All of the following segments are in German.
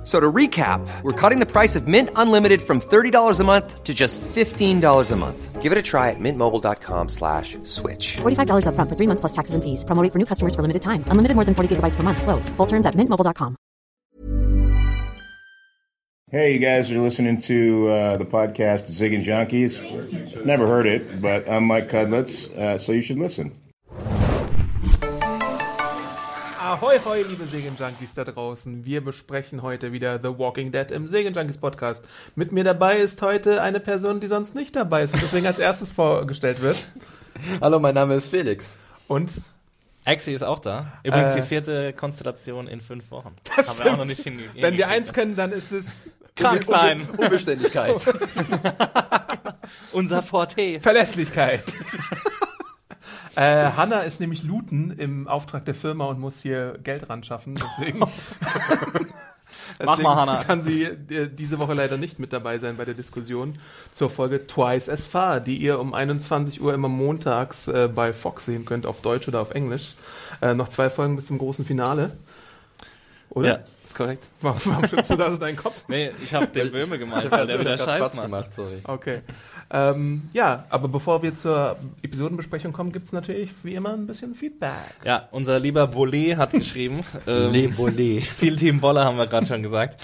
F- So to recap, we're cutting the price of Mint Unlimited from $30 a month to just $15 a month. Give it a try at mintmobile.com slash switch. $45 upfront for three months plus taxes and fees. Promo rate for new customers for limited time. Unlimited more than 40 gigabytes per month. Slows. Full terms at mintmobile.com. Hey, you guys are listening to uh, the podcast Zig and Junkies. Never heard it, but I'm Mike Cudlitz, uh, so you should listen. Ahoi, hoi, liebe Segen-Junkies da draußen. Wir besprechen heute wieder The Walking Dead im Segen-Junkies Podcast. Mit mir dabei ist heute eine Person, die sonst nicht dabei ist und deswegen als erstes vorgestellt wird. Hallo, mein Name ist Felix. Und Axie ist auch da. Übrigens Äh, die vierte Konstellation in fünf Wochen. das Haben wir auch noch nicht hingekriegt. wenn wir eins können, dann ist es krank sein. Unbeständigkeit. Unser Forte. Verlässlichkeit. Äh, Hanna ist nämlich Looten im Auftrag der Firma und muss hier Geld ran schaffen. Deswegen, Mach mal, Hanna. kann sie äh, diese Woche leider nicht mit dabei sein bei der Diskussion zur Folge Twice as Far, die ihr um 21 Uhr immer montags äh, bei Fox sehen könnt, auf Deutsch oder auf Englisch. Äh, noch zwei Folgen bis zum großen Finale. Oder? Ja, ist korrekt. Warum, warum schützt du da so deinen Kopf? Nee, ich habe den Böhme gemalt, weil der wieder Scheiß macht. gemacht, sorry. Okay. Ähm, ja, aber bevor wir zur Episodenbesprechung kommen, gibt es natürlich wie immer ein bisschen Feedback. Ja, unser lieber Bolé hat geschrieben. ähm, Le Bolé. Ziel Team Boller haben wir gerade schon gesagt.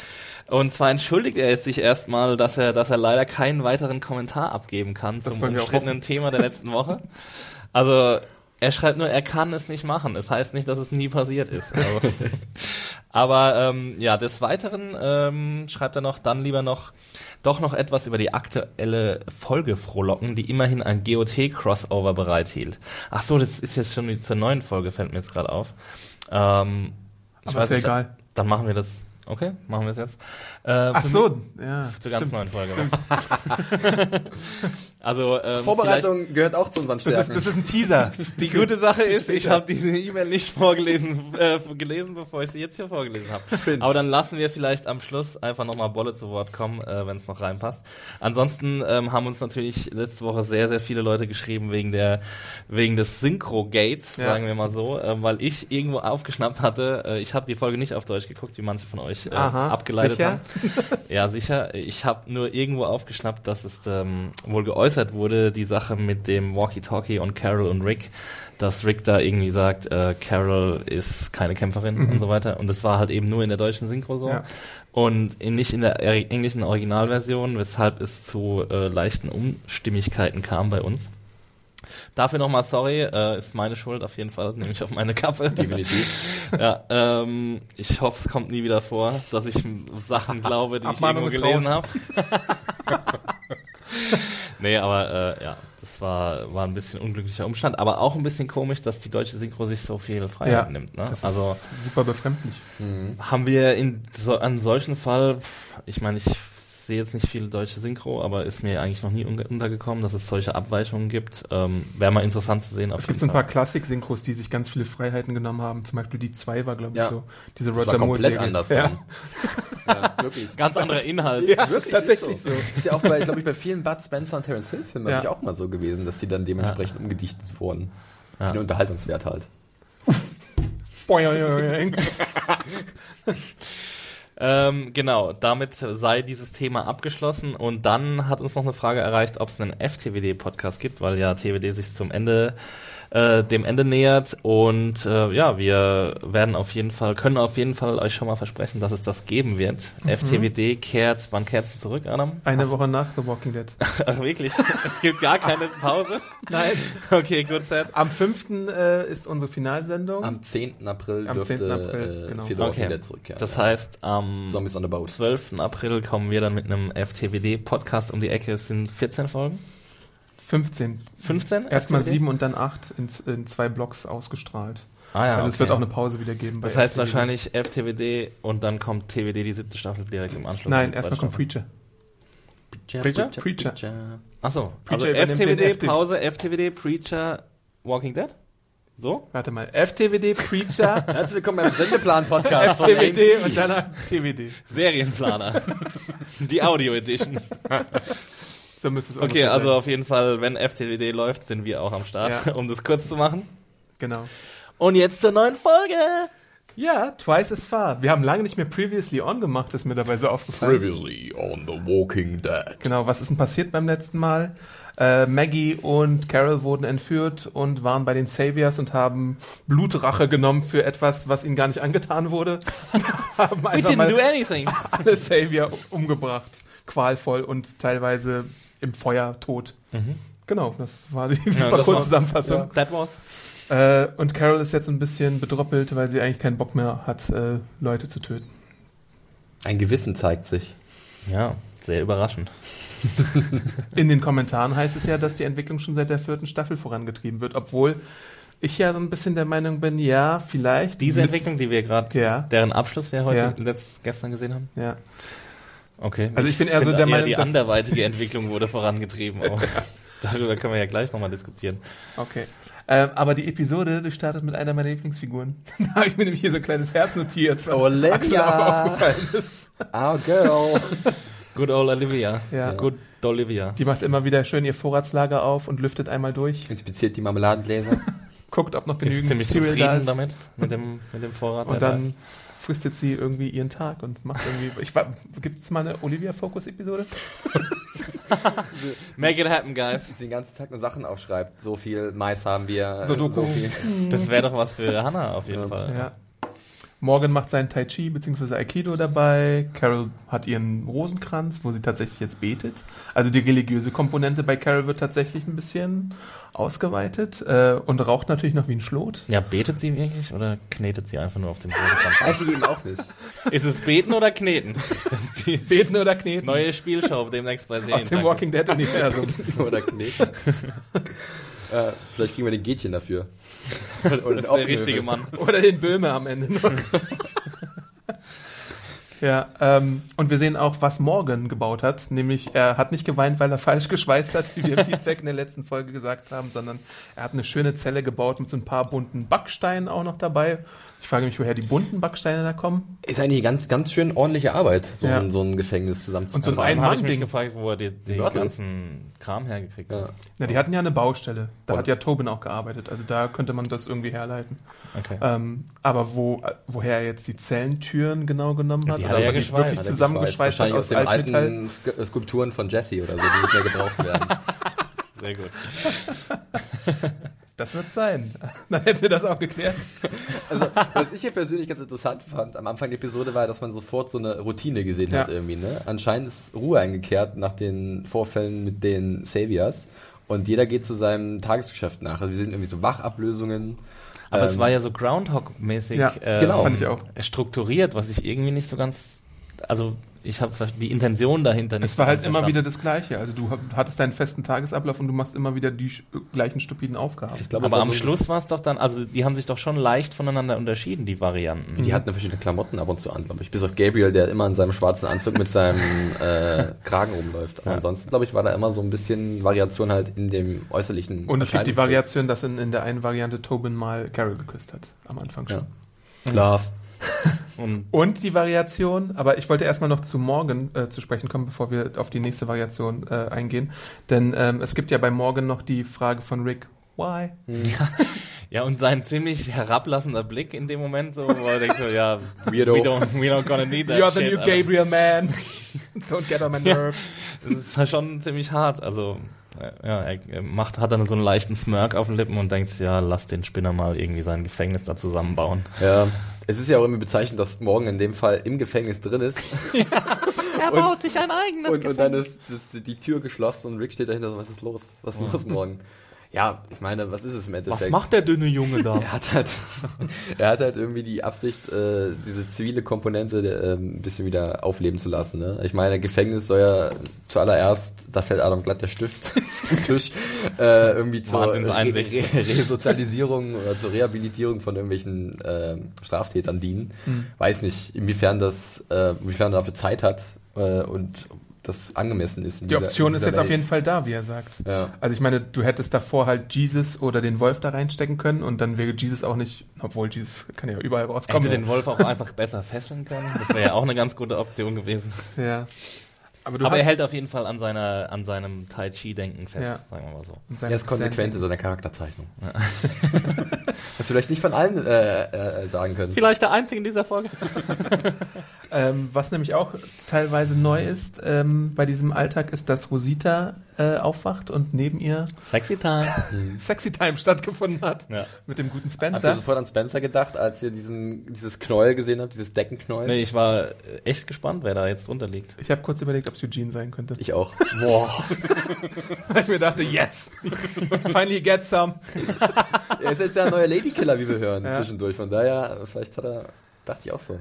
Und zwar entschuldigt er sich erstmal, dass er, dass er leider keinen weiteren Kommentar abgeben kann Das zum umstrittenen Thema der letzten Woche. Also er schreibt nur, er kann es nicht machen. Es heißt nicht, dass es nie passiert ist. Aber, aber ähm, ja, des Weiteren ähm, schreibt er noch, dann lieber noch doch noch etwas über die aktuelle Folge frohlocken, die immerhin ein GOT-Crossover bereithielt. Ach so, das ist jetzt schon die- zur neuen Folge, fällt mir jetzt gerade auf. Ähm, ich Aber ist ja egal. Dann machen wir das. Okay, machen wir es jetzt. Äh, Ach so, mich- ja. Zur ganz stimmt. neuen Folge. also ähm, Vorbereitung gehört auch zu unseren Das ist, Stärken. das ist ein Teaser. Die gute Sache ist, ich habe diese E-Mail nicht vorgelesen, äh, gelesen, bevor ich sie jetzt hier vorgelesen habe. Aber dann lassen wir vielleicht am Schluss einfach nochmal Bolle zu Wort kommen, äh, wenn es noch reinpasst. Ansonsten ähm, haben uns natürlich letzte Woche sehr, sehr viele Leute geschrieben wegen der wegen des Synchro-Gates, Ja. sagen wir mal so, äh, weil ich irgendwo aufgeschnappt hatte, äh, ich habe die Folge nicht auf Deutsch geguckt, wie manche von euch äh, Aha, abgeleitet sicher? haben. Ja, sicher. Ich habe nur irgendwo aufgeschnappt, dass es ähm, wohl geäußert wurde, die Sache mit dem Walkie-Talkie und Carol und Rick, dass Rick da irgendwie sagt, äh, Carol ist keine Kämpferin und so weiter. Und das war halt eben nur in der deutschen Synchro so. Ja. Und in, nicht in der er- englischen Originalversion, weshalb es zu äh, leichten Unstimmigkeiten kam bei uns. Dafür nochmal sorry, äh, ist meine Schuld auf jeden Fall, nehme ich auf meine Kappe. Definitiv. Ja, ähm, ich hoffe, es kommt nie wieder vor, dass ich Sachen glaube, die ich Abmahnung irgendwo ist gelesen habe. nee, aber äh, ja, das war, war ein bisschen unglücklicher Umstand, aber auch ein bisschen komisch, dass die deutsche Synchro sich so viel Freiheit Ja, nimmt. Ne? Das Also ist super befremdlich. haben wir in so, an solchen Fall, ich meine, ich sehe jetzt nicht viele deutsche Synchro, aber ist mir eigentlich noch nie untergekommen, dass es solche Abweichungen gibt. Ähm, Wäre mal interessant zu sehen. Es gibt so ein paar. Klassik-Synchros, die sich ganz viele Freiheiten genommen haben. Zum Beispiel die 2 war, glaube ich, Ja. so. Diese Das Roger war Moore komplett Serie. anders ja. dann. Ja, wirklich. Ganz anderer Inhalt. Ja, Wirklich, tatsächlich ist so. Ist ja auch bei, glaube ich, bei vielen Bud Spencer und Terence Hill Filmen Ja. eigentlich auch mal so gewesen, dass die dann dementsprechend umgedichtet wurden. Ja. Für den Unterhaltungswert halt. Boing. Ähm, genau, damit sei dieses Thema abgeschlossen und dann hat uns noch eine Frage erreicht, ob es einen FTWD-Podcast gibt, weil ja TWD sich zum Ende äh, dem Ende nähert und äh, ja, wir werden auf jeden Fall, können auf jeden Fall euch schon mal versprechen, dass es das geben wird. FTWD kehrt, wann kehrt es zurück, Adam? Eine Woche nach The Walking Dead. Ach wirklich? es gibt gar keine Pause? Nein. Okay, gut, Set. Am 5. Äh, ist unsere Finalsendung. Am 10. April Am dürfte 10. April, äh, genau. The Walking Okay, Dead zurückkehren. das ja. heißt, am Zombies on the Boat. 12. April kommen wir dann mit einem FTWD-Podcast um die Ecke. Es sind 14 Folgen? 15. 15? Erstmal FTWD? 7 und dann 8 in, in zwei Blocks ausgestrahlt. Ah ja, also es okay. wird auch eine Pause wieder geben. bei Das heißt FTWD. wahrscheinlich FTWD und dann kommt TWD die siebte Staffel direkt im Anschluss. Nein, erstmal kommt Staffel. Preacher. Preacher? Preacher. Achso, also Preacher FTWD, FTW. Pause, FTWD, Preacher, Walking Dead? So? Warte mal. FTWD, Preacher, Herzlich willkommen beim Sendeplan-Podcast FTWD und danach TWD. Serienplaner. Die Audio Edition. So müsste es Okay, also sein. auf jeden Fall, wenn FTWD läuft, sind wir auch am Start, Ja. um das kurz zu machen. Genau. Und jetzt zur neuen Folge. Ja, Twice as Far. Wir haben lange nicht mehr Previously On gemacht, ist mir dabei so aufgefallen. Previously on The Walking Dead. Genau, was ist denn passiert beim letzten Mal? Äh, Maggie und Carol wurden entführt und waren bei den Saviors und haben Blutrache genommen für etwas, was ihnen gar nicht angetan wurde. Haben We einfach didn't mal do anything. alle Savior umgebracht. Qualvoll und teilweise im Feuer tot. Genau, das war die super Mhm. das kurze Zusammenfassung. That was. Äh, und Carol ist jetzt ein bisschen bedroppelt, weil sie eigentlich keinen Bock mehr hat, äh, Leute zu töten. Ein Gewissen zeigt sich. Ja, sehr überraschend. In den Kommentaren heißt es ja, dass die Entwicklung schon seit der vierten Staffel vorangetrieben wird, obwohl ich ja so ein bisschen der Meinung bin, ja, vielleicht. Diese Entwicklung, die wir gerade, Ja. deren Abschluss wir heute Ja. letzt, gestern gesehen haben. Ja. Okay. Also ich bin eher so der Meinung, die anderweitige Entwicklung wurde vorangetrieben. Auch. Darüber können wir ja gleich nochmal diskutieren. Okay. Ähm, aber die Episode, die startet mit einer meiner Lieblingsfiguren. da habe ich mir nämlich hier so ein kleines Herz notiert, was Olivia. Axel auch aufgefallen ist. Our girl. Good old Olivia. Ja. Good Olivia. Die macht immer wieder schön ihr Vorratslager auf und lüftet einmal durch, Inspiziert die Marmeladengläser. guckt, ob noch Ist genügend ziemlich Cereal da zufrieden ist. damit, mit dem, mit dem Vorrat. Und der da dann fristet sie irgendwie ihren Tag und macht irgendwie. Ich gibt es mal eine Olivia-Fokus-Episode? ist. Make it happen, guys. Sie den ganzen Tag nur Sachen aufschreibt. So viel Mais haben wir. Sudoku. So viel. Das wäre doch was für Hannah auf jeden Ja. Fall. Ja. Morgan macht seinen Tai Chi bzw. Aikido dabei. Carol hat ihren Rosenkranz, wo sie tatsächlich jetzt betet. Also die religiöse Komponente bei Carol wird tatsächlich ein bisschen ausgeweitet äh, und raucht natürlich noch wie ein Schlot. Ja, betet sie wirklich oder knetet sie einfach nur auf dem Rosenkranz? Weiß ich eben auch nicht. Ist es beten oder kneten? Beten oder kneten? neue Spielshow demnächst bei Aus dem. Walking Dead-Universum. Oder kneten. äh, vielleicht kriegen wir den Gätchen dafür. Oder, oder ist der richtige Mann. Oder den Böhme am Ende noch. ja, ähm, und wir sehen auch, was Morgan gebaut hat. Nämlich, er hat nicht geweint, weil er falsch geschweißt hat, wie wir im Feedback in der letzten Folge gesagt haben, sondern er hat eine schöne Zelle gebaut mit so ein paar bunten Backsteinen auch noch dabei. Ich frage mich, woher die bunten Backsteine da kommen. Ist eigentlich ganz, ganz schön ordentliche Arbeit, so, Ja. ein, so ein Gefängnis Und so zusammenzubauen. ein habe ich mich gefragt, wo er den ganzen Kram hergekriegt ja. hat. Na, die hatten ja eine Baustelle. Da Und- hat ja Tobin auch gearbeitet. Also da könnte man das irgendwie herleiten. Okay. Ähm, aber wo, woher er jetzt die Zellentüren genau genommen hat, hat er ja geschweißt. wirklich Hat er zusammengeschweißt hat Wahrscheinlich aus aus dem alten Sk äh, Skulpturen von Jesse oder so, die nicht mehr gebraucht werden. Sehr gut. Das wird sein. Dann hätten wir das auch geklärt. Also, was ich hier persönlich ganz interessant fand am Anfang der Episode war, dass man sofort so eine Routine gesehen hat Ja. irgendwie, ne? Anscheinend ist Ruhe eingekehrt nach den Vorfällen mit den Saviors und jeder geht zu seinem Tagesgeschäft nach. Also wir sehen irgendwie so Wachablösungen. Aber es Ähm, war ja so Groundhog-mäßig Ja, ähm, genau. Auch. strukturiert, was ich irgendwie nicht so ganz. Also, ich habe die Intention dahinter nicht Es war halt ganz immer wieder verstanden. das Gleiche. Also du hattest deinen festen Tagesablauf und du machst immer wieder die sch- gleichen stupiden Aufgaben. Ich glaube, Aber am so- Schluss war es doch dann, also die haben sich doch schon leicht voneinander unterschieden, die Varianten. Die hatten verschiedene Klamotten ab und zu an, glaube ich. Bis auf Gabriel, der immer in seinem schwarzen Anzug mit seinem äh, Kragen rumläuft. Aber Ja. ansonsten, glaube ich, war da immer so ein bisschen Variation halt in dem äußerlichen. und es gibt die. Variation, dass in, in der einen Variante Tobin mal Carol geküsst hat. Am Anfang schon. Ja. Love. Und die Variation, aber ich wollte erstmal noch zu Morgan äh, zu sprechen kommen, bevor wir auf die nächste Variation äh, eingehen. Denn ähm, es gibt ja bei Morgan noch die Frage von Rick, why? ja, und sein ziemlich herablassender Blick in dem Moment, so, wo er denkt so, ja, Weirdo. we don't, we don't gonna need that You're the shit. new Alter. Gabriel man. Don't get on my nerves. Das ist halt schon ziemlich hart. Also, äh, ja, er macht, hat dann so einen leichten Smirk auf den Lippen und denkt, ja, lass den Spinner mal irgendwie sein Gefängnis da zusammenbauen. Ja. Es ist ja auch irgendwie bezeichnend, dass Morgan in dem Fall im Gefängnis drin ist. Er baut sich ein eigenes Und, und dann ist das, die Tür geschlossen und Rick steht dahinter so, was ist los? Was ist los morgen? Ja, ich meine, was ist es im Endeffekt? Was macht der dünne Junge da? Er hat halt, er hat halt irgendwie die Absicht, äh, diese zivile Komponente äh, ein bisschen wieder aufleben zu lassen. Ne? Ich meine, Gefängnis soll ja zuallererst, da fällt Adam glatt der Stift vom Tisch, äh, irgendwie zur Re. Re Resozialisierung oder zur Rehabilitierung von irgendwelchen äh, Straftätern dienen. Weiß nicht, inwiefern das, äh, inwiefern er dafür Zeit hat äh, und das angemessen ist. in Die dieser- Option in ist jetzt auf Welt. jeden Fall da, wie er sagt. Ja. Also ich meine, du hättest davor halt Jesus oder den Wolf da reinstecken können und dann wäre Jesus auch nicht, obwohl Jesus kann ja überall Hätte rauskommen. den Wolf auch einfach besser fesseln können. Das wäre ja auch eine ganz gute Option gewesen. Ja. Aber, Aber er hält auf jeden Fall an, seiner, an seinem Tai Chi-Denken fest, Ja. sagen wir mal so. Er ist konsequent in seiner Charakterzeichnung. Was wir vielleicht nicht von allen äh, äh, sagen können. Vielleicht der einzige in dieser Folge. Ähm, was nämlich auch teilweise neu ist ähm, bei diesem Alltag, ist, dass Rosita äh, aufwacht und neben ihr Sexy Time. Sexy Time stattgefunden hat. Ja. Mit dem guten Habt ihr Spencer. sofort an Spencer gedacht, als ihr diesen, dieses Knäuel gesehen habt, dieses Deckenknäuel? Nee, ich war echt gespannt, wer da jetzt drunter liegt. Ich habe kurz überlegt, ob es Eugene sein könnte. Ich auch. Boah. Weil ich mir dachte, yes, finally get some. Er ist jetzt ja ein neuer Ladykiller, wie wir hören, Ja. zwischendurch. Von daher, vielleicht hat er, dachte ich auch so.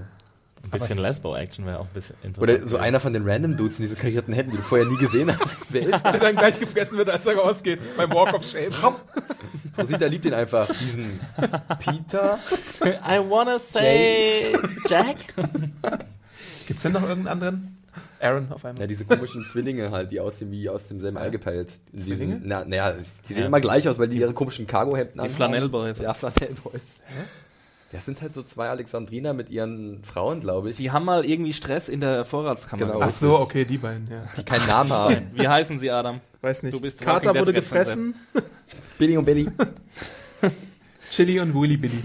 Ein bisschen Lesbo-Action wäre auch ein bisschen interessant. Oder so einer von den Random Dudes in diesen karierten Händen, die du vorher nie gesehen hast. Wer ist Der das? dann gleich gefressen wird, als er rausgeht. Beim Walk of Shame. Rosita liebt ihn einfach. Diesen Peter. I wanna say Jack. Gibt's denn noch irgendeinen anderen? Aaron auf einmal. Ja, diese komischen Zwillinge halt, die aussehen wie aus demselben Ei gepeilt. In Zwillinge? Diesen, na, naja, die sehen Ja. immer gleich aus, weil die ihre komischen Cargo-Hemden Die Flanellboys. Ja, Flanellboys. Das sind halt so zwei Alexandriner mit ihren Frauen, glaube ich, die, Die haben mal irgendwie Stress in der Vorratskammer. Genau. Ach so, okay, die beiden, ja. keinen Namen haben. Wie heißen sie, Adam? Weiß nicht. Du bist Carter wurde Dead gefressen, Billy und Billy. Chili und Willy Billy.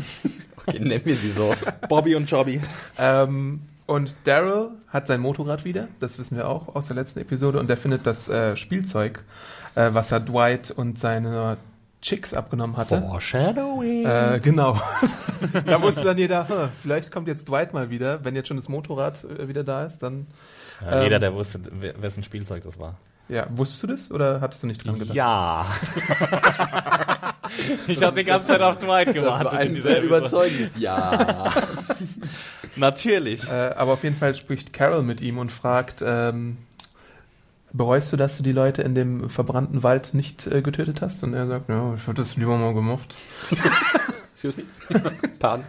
Okay, nennen wir sie so. Bobby und Jobby. Ähm, und Daryl hat sein Motorrad wieder, das wissen wir auch aus der letzten Episode, und der findet das äh, Spielzeug, äh, was er Dwight und seine Chicks abgenommen hatte. Foreshadowing. Äh, genau. da wusste dann jeder, hm, vielleicht kommt jetzt Dwight mal wieder, wenn jetzt schon das Motorrad äh, wieder da ist, dann. ja, ähm, jeder, der wusste, wessen Spielzeug das war. Ja, wusstest du das oder hattest du nicht dran gedacht? Ja. ich habe die ganze Zeit auf Dwight Das gewartet. war in ein sehr überzeugendes Ja. Natürlich. Äh, aber auf jeden Fall spricht Carol mit ihm und fragt, ähm, bereust du, dass du die Leute in dem verbrannten Wald nicht äh, getötet hast? Und er sagt, ja, ich hätte das lieber mal gemacht. Excuse me. Pardon.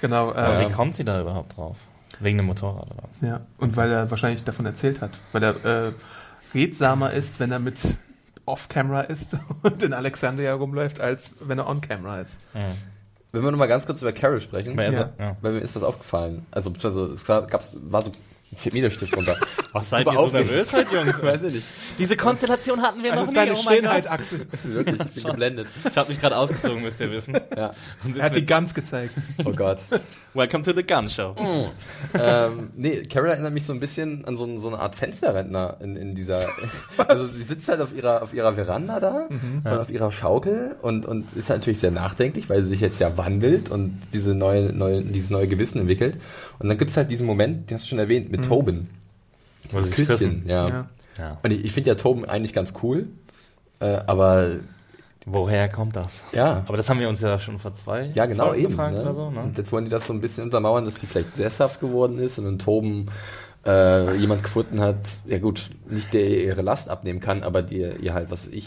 Genau, Aber äh, wie kommt sie da überhaupt drauf? Wegen dem Motorrad, oder? ja. Und weil er wahrscheinlich davon erzählt hat. Weil er äh, redsamer ist, wenn er mit Off-Camera ist und in Alexandria rumläuft, als wenn er On-Camera ist. Wenn wir nochmal ganz kurz über Carol sprechen, ist Ja. Ja. weil mir ist was aufgefallen. Also, beziehungsweise, es gab, gab's- war so ein 4 Meter Stift runter. Was seid ihr so nervös heute, Jungs? Weiß ich nicht. Diese Konstellation hatten wir Das noch ist nie. deine oh Schönheit. Axel. Wirklich, ich bin geblendet. Ich habe mich gerade ausgezogen, müsst ihr wissen. Ja. Und Er hat die Guns gezeigt. Oh Gott. Welcome to the Gun Show. ähm, nee, Carol erinnert mich so ein bisschen an so, so eine Art Fensterrentner in, in dieser. Also sie sitzt halt auf ihrer auf ihrer Veranda da und auf ihrer Schaukel und, und ist halt natürlich sehr nachdenklich, weil sie sich jetzt ja wandelt und diese neue, neue, dieses neue Gewissen entwickelt. Und dann gibt's halt diesen Moment, den hast du schon erwähnt, mit Tobin. Dieses Küsschen, küssen. ja. Ja. Ja. Und ich, ich finde ja Tobin eigentlich ganz cool, äh, aber Woher kommt das? ja. Aber das haben wir uns ja schon vor zwei Ja, genau, eben. gefragt Ne? oder so. Ne? Und jetzt wollen die das so ein bisschen untermauern, dass sie vielleicht sesshaft geworden ist und in Toben äh, jemand gefunden hat, ja gut, nicht der ihr ihre Last abnehmen kann, aber die ihr halt, was ich,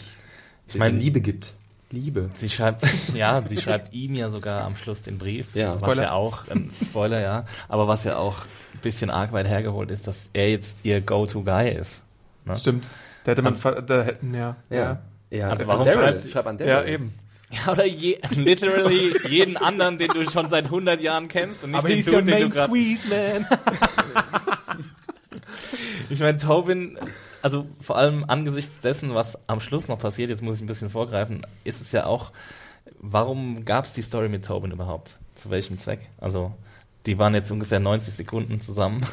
ich mein- Liebe gibt. Liebe. Sie schreibt, ja, sie schreibt ihm ja sogar am Schluss den Brief, Ja. was Spoiler. ja auch, ähm, Spoiler, ja, aber was ja auch ein bisschen arg weit hergeholt ist, dass er jetzt ihr Go-To-Guy ist. Ne? Stimmt. Da hätte man, ver- da hätten, ja. Ja. ja. Also an warum Daryl. schreibst du- Schreib an Daryl. Ja, eben. Ja, oder je, literally jeden anderen, den du schon seit 100 Jahren kennst und nicht Aber den he's Dude, your den main du grad, squeeze, man. Ich meine, Tobin, also vor allem angesichts dessen, was am Schluss noch passiert, jetzt muss ich ein bisschen vorgreifen, ist es ja auch, warum gab es die Story mit Tobin überhaupt? Zu welchem Zweck? Also, die waren jetzt ungefähr 90 Sekunden zusammen.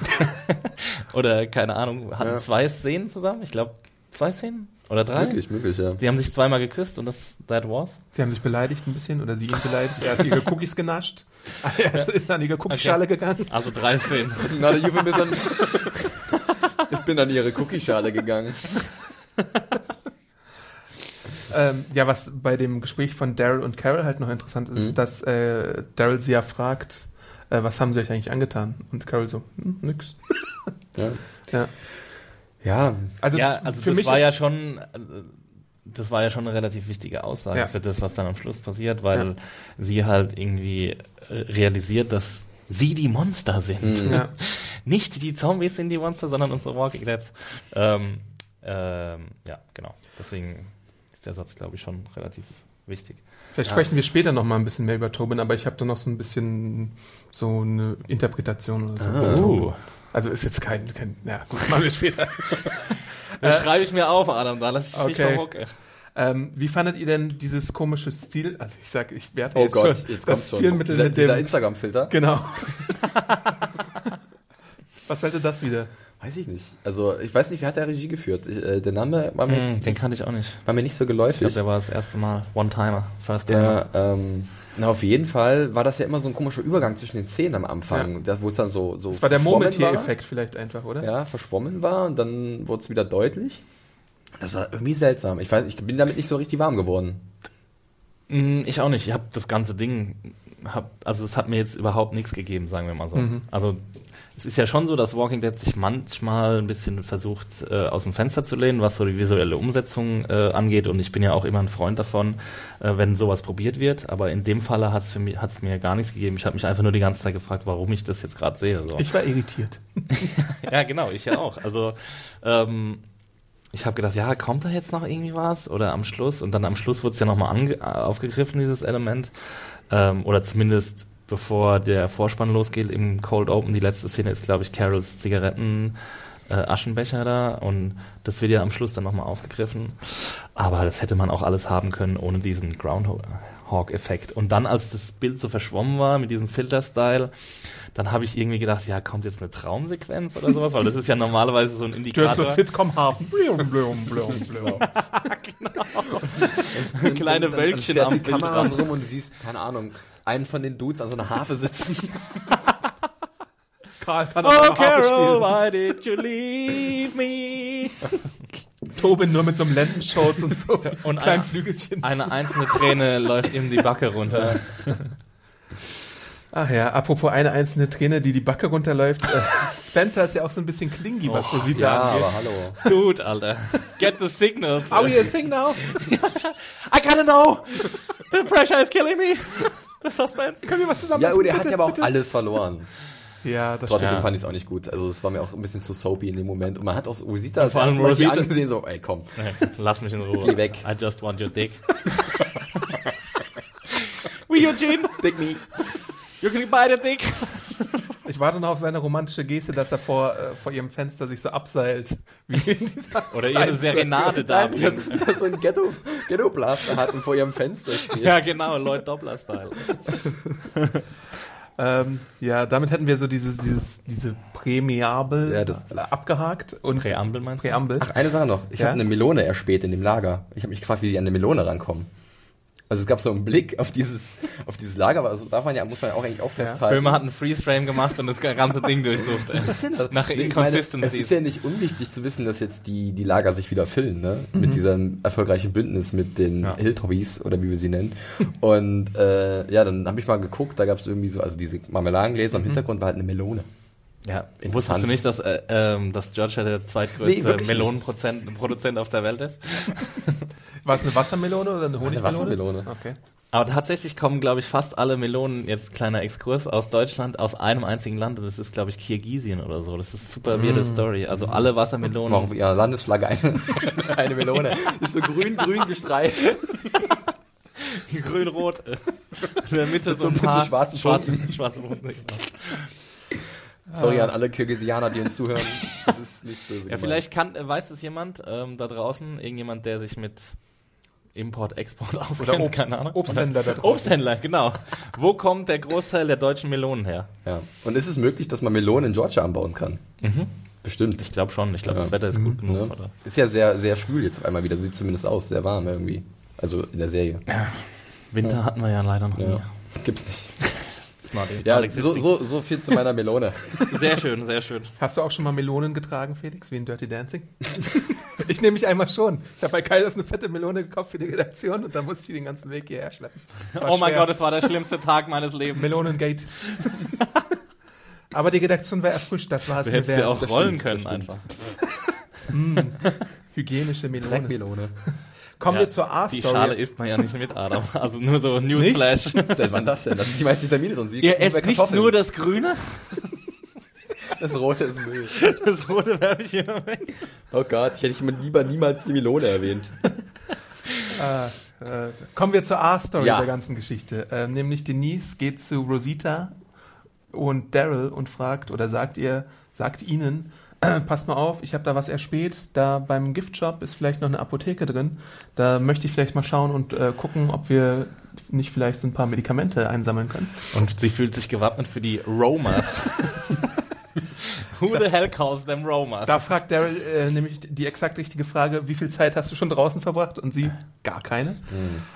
Oder keine Ahnung, hatten Ja. zwei Szenen zusammen? Ich glaube, zwei Szenen? Oder drei? Möglich, möglich, ja. Sie haben sich zweimal geküsst und das that was. Sie haben sich beleidigt ein bisschen oder sie ihn beleidigt. Er hat ihre Cookies genascht. Er ist an ihre Cookie-Schale gegangen. Also drei Szenen. Na, der Juve ich bin an ihre Cookie-Schale gegangen. Ähm, ja, was bei dem Gespräch von Daryl und Carol halt noch interessant ist, ist, dass äh, Daryl sie ja fragt, äh, was haben sie euch eigentlich angetan? Und Carol so, hm, nix. Ja. Ja. Ja, Also, ja, also für das mich war ja schon, äh, das war ja schon eine relativ wichtige Aussage Ja. für das, was dann am Schluss passiert, weil Ja. sie halt irgendwie realisiert, dass sie die Monster sind. Ja. Nicht die Zombies sind die Monster, sondern unsere Walking Deads. Ähm, ähm, ja, genau. Deswegen ist der Satz, glaube ich, schon relativ wichtig. Vielleicht sprechen wir später noch mal ein bisschen mehr über Tobin, aber ich habe da noch so ein bisschen so eine Interpretation oder so. Uh. Also ist jetzt kein, kein ja gut, machen wir später. Das schreibe ich mir auf, Adam, da lass ich dich okay. vom Hook. Ähm, wie fandet ihr denn dieses komische Stil? Also ich sag, ich werte Oh jetzt Gott, schon jetzt das. Stilmittel Dieser, mit dieser dem. Instagram-Filter? Genau. Was sollte das wieder? Weiß ich nicht. Also, ich weiß nicht, wer hat der Regie geführt? Ich, äh, der Name war mir, Hm, jetzt, den kannte ich auch nicht. war mir nicht so Ich geläufig. glaube, der war das erste Mal One-Timer, First Timer. Ja, ähm, na, auf jeden Fall war das ja immer so ein komischer Übergang zwischen den Szenen am Anfang. Da wurde es dann so, so Das war der verschwommen Murmeltier-Effekt vielleicht einfach, oder? Ja, verschwommen war und dann wurde es wieder deutlich. Das war irgendwie seltsam. Ich weiß, ich bin damit nicht so richtig warm geworden. Mm, Ich auch nicht. Ich habe das ganze Ding, hab, also es hat mir jetzt überhaupt nichts gegeben, sagen wir mal so. Also es ist ja schon so, dass Walking Dead sich manchmal ein bisschen versucht, äh, aus dem Fenster zu lehnen, was so die visuelle Umsetzung äh, angeht. Und ich bin ja auch immer ein Freund davon, äh, wenn sowas probiert wird. Aber in dem Falle hat es für mich hat's mir gar nichts gegeben. Ich habe mich einfach nur die ganze Zeit gefragt, warum ich das jetzt gerade sehe. So. Ich war irritiert. Ja, genau, ich ja auch. Also ähm, ich habe gedacht, ja, kommt da jetzt noch irgendwie was? Oder am Schluss? Und dann am Schluss wurde es ja nochmal ange- aufgegriffen, dieses Element. Ähm, oder zumindest bevor der Vorspann losgeht im Cold Open. Die letzte Szene ist, glaube ich, Carols Zigaretten. Äh, Aschenbecher da und das wird ja am Schluss dann nochmal aufgegriffen. Aber das hätte man auch alles haben können ohne diesen Groundhog-Effekt. Und dann, als das Bild so verschwommen war mit diesem Filter-Style, dann habe ich irgendwie gedacht, ja, kommt jetzt eine Traumsequenz oder sowas, weil das ist ja normalerweise so ein Du Indikator. hast so Sitcom-Hafen. Blum, blum, blum, blum. kleine Dann- Wölkchen dann am Bild Kamera so rum und du siehst, keine Ahnung, einen von den Dudes an so einer Harfe sitzen. Karl kann auch Oh, noch Harfe Carol, spielen. why did you leave me? Tobin nur mit so einem Lendenschutz und so Und kleinen einer- Flügelchen. Eine einzelne Träne läuft ihm die Backe runter. Ach ja, apropos eine einzelne Träne, die die Backe runterläuft. Äh, Spencer ist ja auch so ein bisschen klingy, was Rosita ja, angeht. aber hallo. Dude, Alter. Get the signals. Are we a thing now? I gotta know. The pressure is killing me. The suspense. Können wir was zusammen Ja, oh, der hat ja aber auch bitte? alles verloren. Ja, das Trotzdem stimmt. fand ich es auch nicht gut. Also es war mir auch ein bisschen zu soapy in dem Moment. Und man hat auch so Rosita das vor allem erste Mal hier Rosita- angesehen, so, ey komm. Lass mich in Ruhe. Geh weg. I just want your dick. We Eugene, Dick me. you can buy the dick. Ich warte noch auf seine romantische Geste, dass er vor, äh, vor ihrem Fenster sich so abseilt. Wie in dieser Oder ihre Serenade da. Nein, dass dass so ein Ghetto, Ghetto Blaster hatten vor ihrem Fenster steht. Ja, genau, Lloyd Doppler-Style. Ähm, ja, damit hätten wir so dieses, dieses, diese Prämiabel Ja, das- das- äh, abgehakt. Und Präambel meinst du? Präambel. Ach, eine Sache noch. Ich Ja? habe eine Melone erspäht in dem Lager. Ich habe mich gefragt, wie die an eine Melone rankommen. Also es gab so einen Blick auf dieses, auf dieses Lager, aber also darf man ja, muss man ja auch eigentlich auch festhalten. Böhmer hat einen Freeze-Frame gemacht und das ganze Ding durchsucht. ey. Nach Ich meine, es Inconsistencies. ist ja nicht unwichtig zu wissen, dass jetzt die, die Lager sich wieder füllen, ne? Mit diesem erfolgreichen Bündnis mit den Ja. Hilltobbys oder wie wir sie nennen. Und äh, ja, dann habe ich mal geguckt, da gab es irgendwie so, also diese Marmeladengläser im Hintergrund war halt eine Melone. Ja, Interessant. wusstest du nicht, dass, äh, ähm, dass Georgia der Nee, zweitgrößte wirklich Melonenproduzent auf der Welt ist? War es eine Wassermelone oder eine Honigmelone? Wassermelone. Okay. Aber tatsächlich kommen, glaube ich, fast alle Melonen, jetzt kleiner Exkurs, aus Deutschland, aus einem einzigen Land. Und das ist, glaube ich, Kirgisien oder so. Das ist super weirde Story. Also alle Wassermelonen. Auch auf ihrer Landesflagge eine, eine Melone. Ist so grün-grün gestreift. grün-rot. In der Mitte so so- ein mit so paar schwarzen schwarze, Punkten. schwarze Punkte. Genau. Sorry an alle Kirgisianer, die uns zuhören. Das ist nicht böse Ja, gemeint. vielleicht kann, äh, weiß es jemand ähm, da draußen, irgendjemand, der sich mit Import, Export auskennt, Oder Obst, keine Ahnung. Obsthändler da draußen. Obsthändler, genau. Wo kommt der Großteil der deutschen Melonen her? Ja. Und ist es möglich, dass man Melonen in Georgia anbauen kann? Bestimmt. Ich glaube schon. Ich glaube, Ja. das Wetter ist gut genug. Ne? Oder? Ist ja sehr, sehr schwül jetzt auf einmal wieder. Sieht zumindest aus, sehr warm irgendwie. Also in der Serie. Winter hatten wir ja leider noch Ja. nie. Gibt's nicht. Not- Ja, so, so, so viel zu meiner Melone. Sehr schön, sehr schön. Hast du auch schon mal Melonen getragen, Felix, wie in Dirty Dancing? ich nehme mich einmal schon. Ich habe bei Kaisers eine fette Melone gekauft für die Redaktion und dann musste ich die den ganzen Weg hierher schleppen. Das Oh mein schwer. Gott, es war der schlimmste Tag meines Lebens. Melonengate. Aber die Redaktion war erfrischt, das war es Du mir hättest sie wert. auch das rollen stimmt, können das einfach. Hygienische Melone. Kommen wir zur Die Schale A-Story. isst man ja nicht mit, Adam. Also nur so Newsflash. Seit wann das denn? Das ist die meisten Vitamine drin. Ihr esst nicht nur das Grüne, das Rote ist Müll. das Rote werfe ich immer weg. Oh Gott, ich hätte ich lieber niemals die Melone erwähnt. Äh, kommen wir zur A-Story Ja. der ganzen Geschichte. Äh, nämlich Denise geht zu Rosita und Daryl und fragt oder sagt ihr, sagt ihnen, passt mal auf, ich habe da was erspäht, da beim Giftshop ist vielleicht noch eine Apotheke drin. Da möchte ich vielleicht mal schauen und äh, gucken, ob wir nicht vielleicht so ein paar Medikamente einsammeln können. Und sie fühlt sich gewappnet für die Romas. Who the hell calls them Romas? Da fragt Daryl äh, nämlich die exakt richtige Frage, wie viel Zeit hast du schon draußen verbracht? Und sie, gar keine.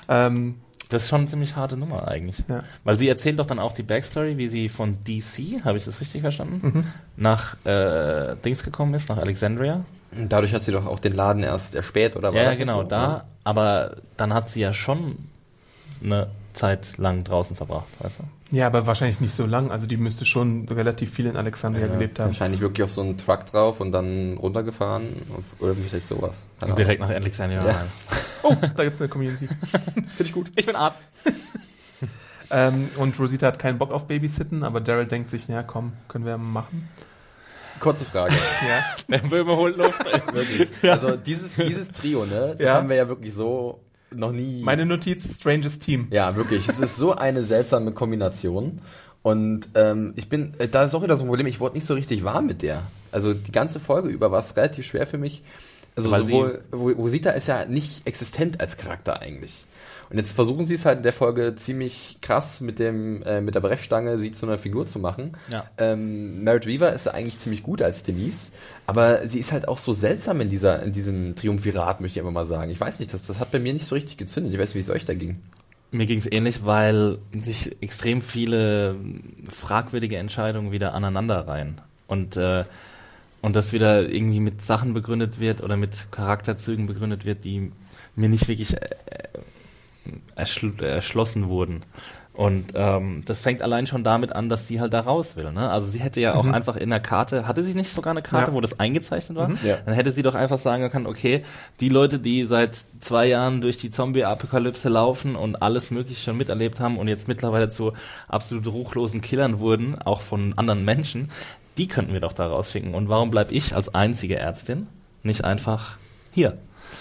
Ähm, Das ist schon eine ziemlich harte Nummer eigentlich. Ja. Weil sie erzählt doch dann auch die Backstory, wie sie von DC, habe ich das richtig verstanden, nach äh, Dings gekommen ist, nach Alexandria. Dadurch hat sie doch auch den Laden erst erspäht, oder? Ja, das nicht genau, so? da. Aber dann hat sie ja schon eine Zeit lang draußen verbracht, weißt du? Ja, aber wahrscheinlich nicht so lang. Also die müsste schon relativ viel in Alexandria Ja, gelebt haben. Wahrscheinlich wirklich auf so einen Truck drauf und dann runtergefahren oder vielleicht sowas. Keine Und direkt nach Alexandria Ja. rein. Oh, da gibt's eine Community. Finde ich gut. Ich bin Arzt. ähm, und Rosita hat keinen Bock auf Babysitten, aber Daryl denkt sich, ja komm, können wir machen. Kurze Frage. Ja. Der Böhme holt Luft. wirklich. Also dieses, dieses Trio, ne, das Ja. haben wir ja wirklich so noch nie. Meine Notiz, Strangest Team. ja, wirklich. Es ist so eine seltsame Kombination. Und ähm, ich bin, äh, da ist auch wieder so ein Problem, ich wurde nicht so richtig warm mit der. Also die ganze Folge über war es relativ schwer für mich. Also Weil sowohl, Ro- Rosita ist ja nicht existent als Charakter eigentlich. Und jetzt versuchen sie es halt in der Folge ziemlich krass mit dem, äh, mit der Brechstange sie zu einer Figur zu machen. Ja. Ähm, Merit Weaver ist ja eigentlich ziemlich gut als Denise, aber sie ist halt auch so seltsam in dieser, in diesem Triumvirat, möchte ich einfach mal sagen. Ich weiß nicht, das, das hat bei mir nicht so richtig gezündet. Ich weiß, wie es euch da ging. Mir ging es ähnlich, weil sich extrem viele fragwürdige Entscheidungen wieder aneinanderreihen. Und, äh, und das wieder irgendwie mit Sachen begründet wird oder mit Charakterzügen begründet wird, die mir nicht wirklich äh, erschl erschlossen wurden. Und ähm, das fängt allein schon damit an, dass sie halt da raus will. Ne? Also sie hätte ja auch einfach in der Karte, hatte sie nicht sogar eine Karte, Ja. wo das eingezeichnet war? Ja. Dann hätte sie doch einfach sagen können, okay, die Leute, die seit zwei Jahren durch die Zombie-Apokalypse laufen und alles Mögliche schon miterlebt haben und jetzt mittlerweile zu absolut ruchlosen Killern wurden, auch von anderen Menschen, die könnten wir doch da rausschicken. Und warum bleib ich als einzige Ärztin nicht einfach hier?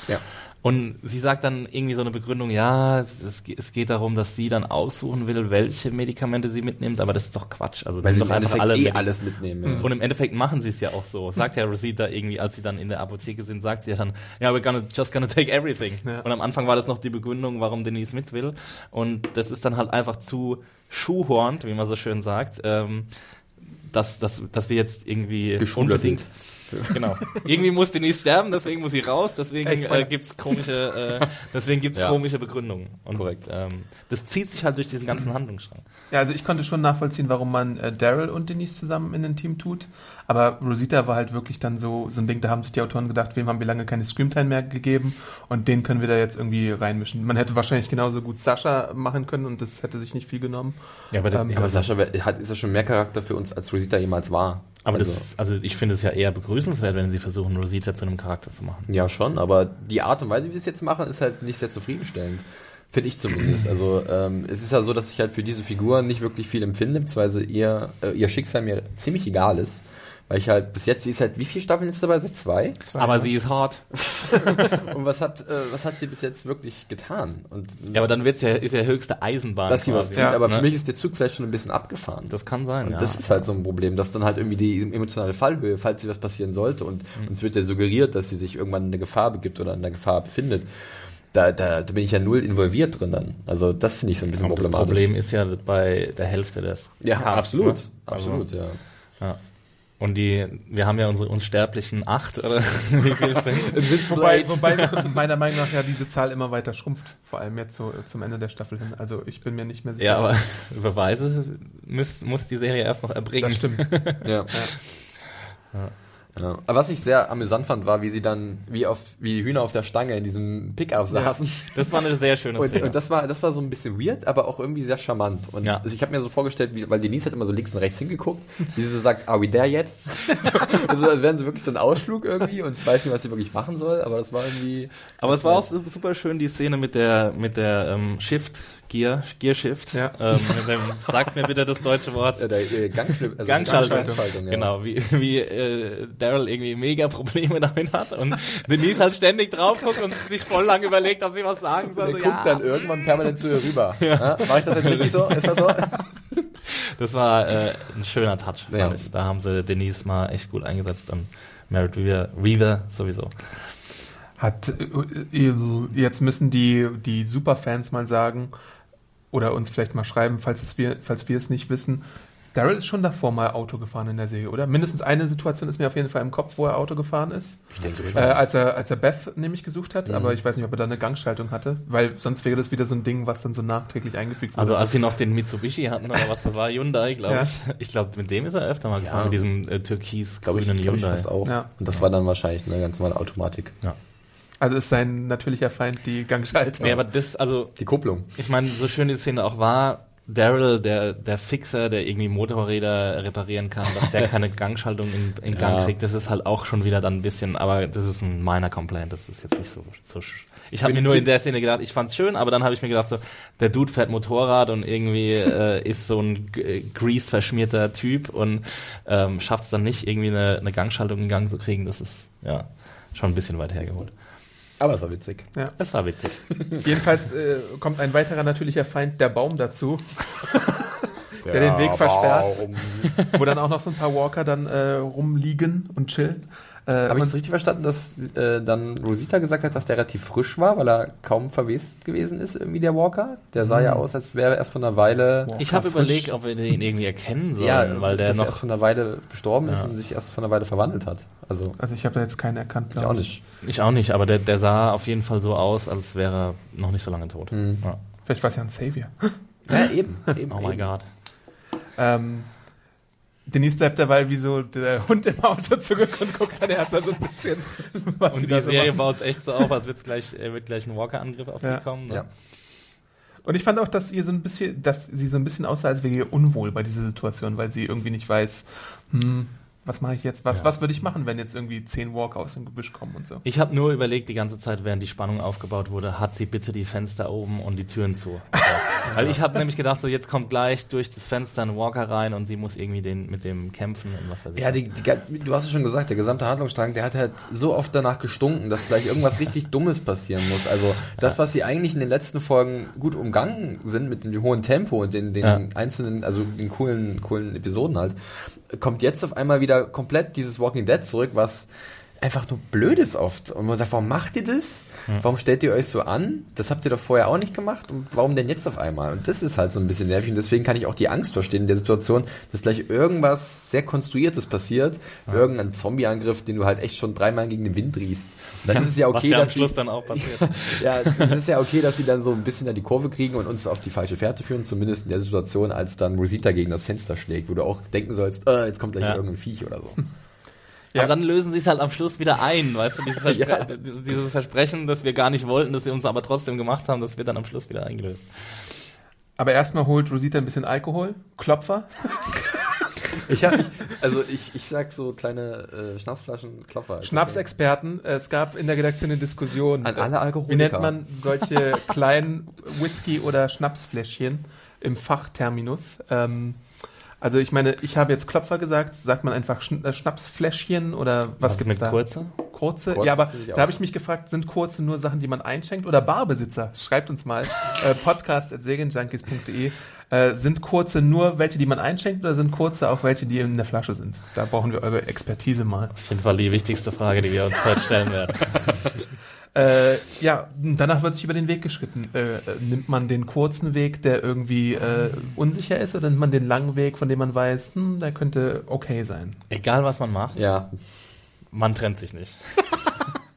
Ja. Und sie sagt dann irgendwie so eine Begründung, ja, es, es geht darum, dass sie dann aussuchen will, welche Medikamente sie mitnimmt, aber das ist doch Quatsch. Also Weil das sie doch einfach alle eh Medi- alles mitnehmen. Ja. und im Endeffekt machen sie es ja auch so. Sagt ja Rosita irgendwie, als sie dann in der Apotheke sind, sagt sie ja dann, ja, we're gonna, just gonna take everything. Ja. Und am Anfang war das noch die Begründung, warum Denise mit will. Und das ist dann halt einfach zu schuhhornt, wie man so schön sagt, ähm, dass, dass, dass wir jetzt irgendwie Geschulert unbedingt Genau. Irgendwie muss Denise sterben, deswegen muss sie raus, deswegen äh, gibt's komische, äh, deswegen gibt's Ja. komische Begründungen. Und Korrekt. Ähm, das zieht sich halt durch diesen ganzen Handlungsstrang. Ja, also ich konnte schon nachvollziehen, warum man äh, Daryl und Denise zusammen in ein Team tut. Aber Rosita war halt wirklich dann so, so ein Ding, da haben sich die Autoren gedacht, wem haben wir lange keine Screamtime mehr gegeben und den können wir da jetzt irgendwie reinmischen. Man hätte wahrscheinlich genauso gut Sascha machen können und das hätte sich nicht viel genommen. Ja, aber, Ähm, Ja, aber Sascha wer- hat, ist ja schon mehr Charakter für uns, als Rosita jemals war. Aber also, das, also ich finde es ja eher begrüßenswert, wenn sie versuchen, Rosita zu einem Charakter zu machen. ja, schon, aber die Art und Weise, wie sie es jetzt machen, ist halt nicht sehr zufriedenstellend. Finde ich zumindest. Also ähm, es ist ja so, dass ich halt für diese Figur nicht wirklich viel empfinde, beziehungsweise ihr, äh, ihr Schicksal mir ziemlich egal ist. Weil ich halt bis jetzt, sie ist halt, wie viele Staffeln jetzt dabei? Seit zwei? Zwei Aber Jahre. sie ist hart. Und was hat, äh, was hat sie bis jetzt wirklich getan? Und Ja, aber dann wird's ja, ist ja höchste Eisenbahn. dass sie was tut, Ja, aber ne? für mich ist der Zug vielleicht schon ein bisschen abgefahren. Das kann sein, Und ja. das ist halt so ein Problem, dass dann halt irgendwie die emotionale Fallhöhe, falls sie was passieren sollte und Mhm. uns wird ja suggeriert, dass sie sich irgendwann in der Gefahr begibt oder in der Gefahr befindet. Da, da, da bin ich ja null involviert drin dann. Also das finde ich so ein bisschen das problematisch. Problem ist ja bei der Hälfte des ja, Casts, absolut, ne? Also, absolut, ja. ja. Und die, wir haben ja unsere unsterblichen acht, oder wie viel sind? Wobei, wobei meiner Meinung nach ja diese Zahl immer weiter schrumpft, vor allem jetzt so zum Ende der Staffel hin. Also ich bin mir nicht mehr sicher. Ja, aber Beweise muss, muss die Serie erst noch erbringen. das stimmt. ja. Ja. Aber was ich sehr amüsant fand, war, wie sie dann, wie oft, wie die Hühner auf der Stange in diesem Pickup saßen. Das war eine sehr schöne Und, Szene. und das war, das war so ein bisschen weird, aber auch irgendwie sehr charmant. Und Ja. also ich habe mir so vorgestellt, wie, weil Denise hat immer so links und rechts hingeguckt, wie sie so sagt, are we there yet? also als wären sie wirklich so ein Ausflug irgendwie und ich weiß nicht, was sie wirklich machen soll, aber das war irgendwie. Aber es war auch su- super schön, die Szene mit der, mit der ähm, Shift, Gear, Gear Shift. Ja. Ähm, sag mir bitte das deutsche Wort. Der äh, Gangschlip, also Gangschaltung. Gangschaltung, ja. Genau, wie, wie äh, Daryl irgendwie mega Probleme damit hat und Denise halt ständig drauf guckt und sich voll lang überlegt, ob sie was sagen soll. Der So, guckt ja. dann irgendwann permanent zu ihr rüber. Ja. Mache ich das jetzt richtig so? Ist das so? Das war äh, ein schöner Touch, fand Ja. ich. Da haben sie Denise mal echt gut eingesetzt und Merritt Weaver, Weaver sowieso. Hat äh, jetzt müssen die die Superfans mal sagen oder uns vielleicht mal schreiben, falls es wir falls wir es nicht wissen. Daryl ist schon davor mal Auto gefahren in der Serie, oder? Mindestens eine Situation ist mir auf jeden Fall im Kopf, wo er Auto gefahren ist. Ich denke Äh, als er als er Beth nämlich gesucht hat, aber ich weiß nicht, ob er da eine Gangschaltung hatte, weil sonst wäre das wieder so ein Ding, was dann so nachträglich eingefügt wurde. Also als sie noch den Mitsubishi hatten oder was das war, Hyundai, glaube Ja. ich. Ich glaube, mit dem ist er öfter mal gefahren, Ja. mit diesem äh, Glaube ich, türkis-grünen glaub ich Hyundai. fast auch. Ja. Und das war dann wahrscheinlich eine ganz normale Automatik. Ja. Also ist sein natürlicher Feind die Gangschaltung. Nee, aber das, also Die Kupplung. Ich meine, so schön die Szene auch war, Daryl, der, der Fixer, der irgendwie Motorräder reparieren kann, dass der keine Gangschaltung in, in Gang Ja. kriegt, das ist halt auch schon wieder dann ein bisschen, aber das ist ein minor Complaint, das ist jetzt nicht so, so sch- ich habe mir nur in der Szene gedacht, ich fand's schön, aber dann habe ich mir gedacht, so, der Dude fährt Motorrad und irgendwie äh, ist so ein äh, grease verschmierter Typ und ähm, schafft es dann nicht, irgendwie eine, eine Gangschaltung in Gang zu kriegen, das ist ja schon ein bisschen weit hergeholt. Aber es war witzig. Das war witzig. Jedenfalls äh, kommt ein weiterer natürlicher Feind, der Baum, dazu, der den Weg versperrt, wo dann auch noch so ein paar Walker dann äh, rumliegen und chillen. Äh, Habe ich es richtig verstanden, dass äh, dann Rosita gesagt hat, dass der relativ frisch war, weil er kaum verwest gewesen ist, irgendwie der Walker? Der sah ja aus, als wäre er erst von einer Weile. Ich habe überlegt, ob wir den irgendwie erkennen sollen, Ja, weil der dass er noch erst von einer Weile gestorben ist Ja. und sich erst von einer Weile verwandelt hat. Also, also ich habe da jetzt keinen erkannt, ich auch ich. nicht. Ich auch nicht, aber der, der sah auf jeden Fall so aus, als wäre er noch nicht so lange tot. Mhm. Ja. Vielleicht war es ja ein Savior. Ja, eben. eben Oh mein. Gott. Ähm, Denise bleibt dabei wie so der Hund im Auto zurück und guckt dann erstmal so ein bisschen, was Und sie die da so Serie baut es echt so auf, als wird's gleich, äh, wird gleich ein Walker-Angriff auf Ja. sie kommen. Ne? Ja. Und ich fand auch, dass ihr so ein bisschen, dass sie so ein bisschen aussah, als wäre ihr unwohl bei dieser Situation, weil sie irgendwie nicht weiß, hm, was mache ich jetzt? Was, was würde ich machen, wenn jetzt irgendwie zehn Walker aus dem Gebüsch kommen und so? Ich habe nur überlegt, die ganze Zeit, während die Spannung aufgebaut wurde, hat sie bitte die Fenster oben und die Türen zu. Weil ich habe nämlich gedacht, so jetzt kommt gleich durch das Fenster ein Walker rein und sie muss irgendwie den mit dem kämpfen und was weiß ich. Ja, die, die, du hast es schon gesagt, der gesamte Handlungsstrang, der hat halt so oft danach gestunken, dass gleich irgendwas richtig Dummes passieren muss. Also das, was sie eigentlich in den letzten Folgen gut umgangen sind mit dem hohen Tempo und den, den Ja. einzelnen, also den coolen, coolen Episoden halt, kommt jetzt auf einmal wieder komplett dieses Walking Dead zurück, was einfach nur blöd ist oft. Und man sagt, warum macht ihr das? Warum stellt ihr euch so an? Das habt ihr doch vorher auch nicht gemacht. Und warum denn jetzt auf einmal? Und das ist halt so ein bisschen nervig. Und deswegen kann ich auch die Angst verstehen in der Situation, dass gleich irgendwas sehr Konstruiertes passiert. Irgendein Zombieangriff, den du halt echt schon dreimal gegen den Wind riechst. Und dann ist es ja okay, ja dass sie, Schluss dann auch passiert. ja, es ist ja okay, dass sie dann so ein bisschen an die Kurve kriegen und uns auf die falsche Fährte führen, zumindest in der Situation, als dann Rosita gegen das Fenster schlägt, wo du auch denken sollst, äh, jetzt kommt gleich Ja. irgendein Viech oder so. Ja. Aber dann lösen sie es halt am Schluss wieder ein, weißt du, dieses, Verspre Ja. dieses Versprechen, das wir gar nicht wollten, das sie uns aber trotzdem gemacht haben, das wird dann am Schluss wieder eingelöst. Aber erstmal holt Rosita ein bisschen Alkohol, Klopfer. Ich hab, ich, also ich, ich sag so kleine äh, Schnapsflaschen, Klopfer. Schnapsexperten. Äh, Es gab in der Redaktion eine Diskussion. An alle Alkoholiker. Wie nennt man solche kleinen Whisky- oder Schnapsfläschchen im Fachterminus? Ähm, also ich meine, ich habe jetzt Klopfer gesagt. Sagt man einfach Schn äh, Schnapsfläschchen oder was, ist gibt's da? kurze? Kurze? Kurze ja, aber da habe ich mich gefragt, sind kurze nur Sachen, die man einschenkt oder Barbesitzer? Schreibt uns mal. äh, podcast.segenjunkies.de äh, Sind kurze nur welche, die man einschenkt oder sind kurze auch welche, die in der Flasche sind? Da brauchen wir eure Expertise mal. Auf jeden Fall die wichtigste Frage, die wir uns heute stellen werden. Äh, ja, danach wird sich über den Weg geschritten. Äh, nimmt man den kurzen Weg, der irgendwie äh, unsicher ist, oder nimmt man den langen Weg, von dem man weiß, hm, der könnte okay sein? Egal was man macht, Ja, man trennt sich nicht.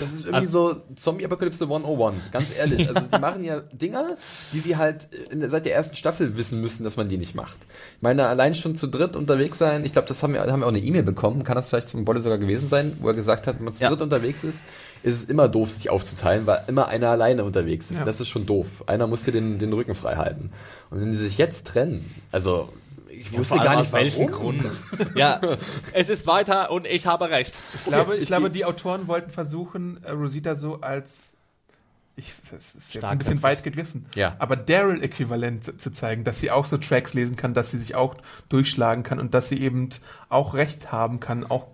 Das ist irgendwie so Zombie-Apokalypse 101, ganz ehrlich. Also die machen ja Dinger, die sie halt in, seit der ersten Staffel wissen müssen, dass man die nicht macht. Ich meine, allein schon zu dritt unterwegs sein, ich glaube, das haben wir, haben wir auch eine E-Mail bekommen, kann das vielleicht zum Bolle sogar gewesen sein, wo er gesagt hat, wenn man zu Ja. dritt unterwegs ist, ist es immer doof, sich aufzuteilen, weil immer einer alleine unterwegs ist. Ja. Das ist schon doof. Einer muss dir den, den Rücken frei halten. Und wenn sie sich jetzt trennen, also ich wusste Vor gar nicht, warum. Grund. ja, es ist weiter und ich habe recht. Ich glaube, ich glaube, die Autoren wollten versuchen, äh, Rosita so als ich, das ist jetzt Stark ein bisschen weit gegriffen. Ja. Aber Daryl-Äquivalent zu zeigen, dass sie auch so Tracks lesen kann, dass sie sich auch durchschlagen kann und dass sie eben auch Recht haben kann, auch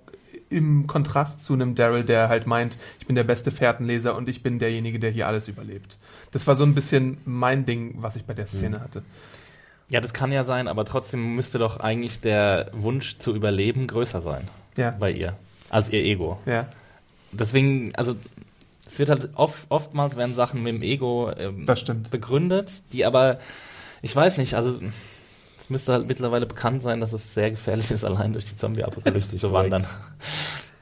im Kontrast zu einem Daryl, der halt meint, ich bin der beste Fährtenleser und ich bin derjenige, der hier alles überlebt. Das war so ein bisschen mein Ding, was ich bei der Szene hatte. Ja, das kann ja sein, aber trotzdem müsste doch eigentlich der Wunsch zu überleben größer sein Ja. bei ihr als ihr Ego. Ja. Deswegen, also es wird halt oft, oftmals werden Sachen mit dem Ego ähm, begründet, die aber, ich weiß nicht, also es müsste halt mittlerweile bekannt sein, dass es sehr gefährlich ist, allein durch die Zombie-Apokalypse zu wandern.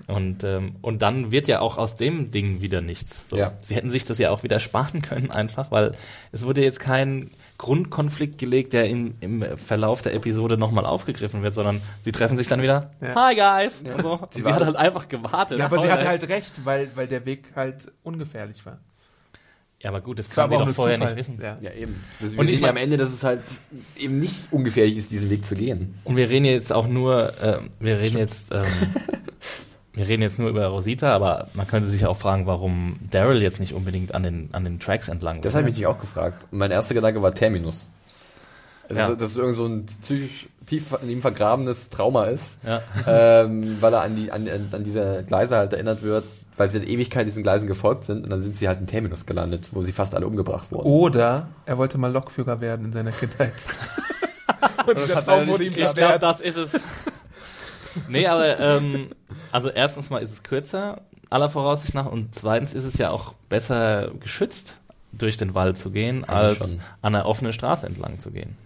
Und, ähm, und dann wird ja auch aus dem Ding wieder nichts. So. Ja. Sie hätten sich das ja auch wieder sparen können, einfach, weil es wurde jetzt kein Grundkonflikt gelegt, der im, im Verlauf der Episode nochmal aufgegriffen wird, sondern sie treffen sich dann wieder. Ja. Hi guys! Und so. Sie Sie, war- hat halt einfach gewartet. Ja, aber sie hatte ey. halt recht, weil, weil der Weg halt ungefährlich war. Ja, aber gut, das Das war kann sie auch doch vorher Zufall. nicht wissen. Ja. Ja, eben. Das, Und ich ja mein- am Ende, dass es halt eben nicht ungefährlich ist, diesen Weg zu gehen. Und wir reden jetzt auch nur, äh, wir reden jetzt, ähm, wir reden jetzt nur über Rosita, aber man könnte sich auch fragen, warum Daryl jetzt nicht unbedingt an den, an den Tracks entlang Das habe ich mich auch gefragt. Und mein erster Gedanke war Terminus. Also, Ja. Dass es irgend so ein psychisch tief in ihm vergrabenes Trauma ist, Ja. ähm, weil er an, die, an, an diese Gleise halt erinnert wird, weil sie in Ewigkeit diesen Gleisen gefolgt sind und dann sind sie halt in Terminus gelandet, wo sie fast alle umgebracht wurden. Oder er wollte mal Lokführer werden in seiner Kindheit. Und dieser hat Traum wurde ihm Ich glaube, das ist es. Nee, aber ähm, also erstens mal ist es kürzer, aller Voraussicht nach, und zweitens ist es ja auch besser geschützt, durch den Wald zu gehen, als schon. an einer offenen Straße entlang zu gehen.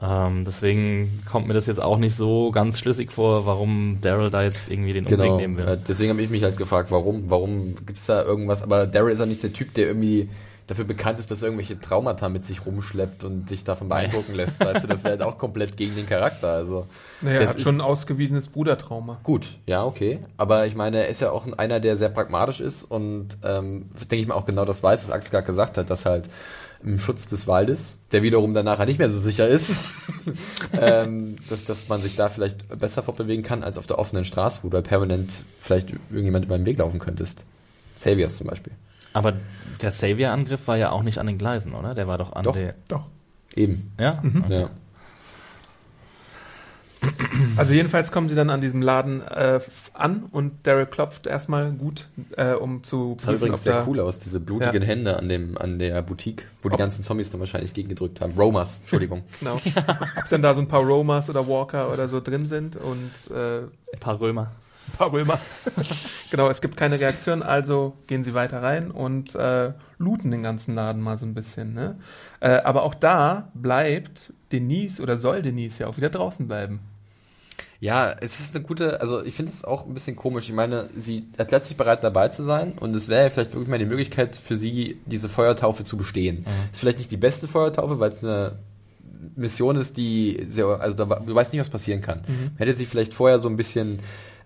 Ähm, deswegen kommt mir das jetzt auch nicht so ganz schlüssig vor, warum Daryl da jetzt irgendwie den Umweg Genau. nehmen will. Äh, Deswegen habe ich mich halt gefragt, warum, warum gibt's da irgendwas? Aber Daryl ist ja nicht der Typ, der irgendwie dafür bekannt ist, dass er irgendwelche Traumata mit sich rumschleppt und sich davon beeindrucken lässt. Weißt du, das wäre halt auch komplett gegen den Charakter. Also Naja, er das hat ist- schon ein ausgewiesenes Brudertrauma. Gut, ja, okay. Aber ich meine, er ist ja auch einer, der sehr pragmatisch ist und ähm, denke ich mal auch genau das weiß, was Axel gerade gesagt hat, dass halt im Schutz des Waldes, der wiederum dann nachher nicht mehr so sicher ist, ähm, dass, dass man sich da vielleicht besser fortbewegen kann als auf der offenen Straße, wo du halt permanent vielleicht irgendjemand über den Weg laufen könntest. Saviors zum Beispiel. Aber der Savior-Angriff war ja auch nicht an den Gleisen, oder? Der war doch an Doch. der. Doch. Eben. Ja? Ja. Also jedenfalls kommen sie dann an diesem Laden äh, an und Daryl klopft erstmal gut, äh, um zu Das sah übrigens ob sehr da- cool aus, diese blutigen Ja. Hände an, dem, an der Boutique, wo die Ob- ganzen Zombies dann wahrscheinlich gegengedrückt haben. Romas, Entschuldigung. Genau. Ob dann da so ein paar Romas oder Walker oder so drin sind und äh, Ein paar Römer. paar Römer. genau, es gibt keine Reaktion, also gehen sie weiter rein und äh, looten den ganzen Laden mal so ein bisschen. Ne? Äh, aber auch da bleibt Denise oder soll Denise ja auch wieder draußen bleiben. Ja, es ist eine gute, also ich finde es auch ein bisschen komisch. Ich meine, sie erklärt sich bereit dabei zu sein und es wäre ja vielleicht wirklich mal die Möglichkeit für sie, diese Feuertaufe zu bestehen. Ist vielleicht nicht die beste Feuertaufe, weil es eine Mission ist, die sehr, also da, du weißt nicht, was passieren kann. Hätte sie vielleicht vorher so ein bisschen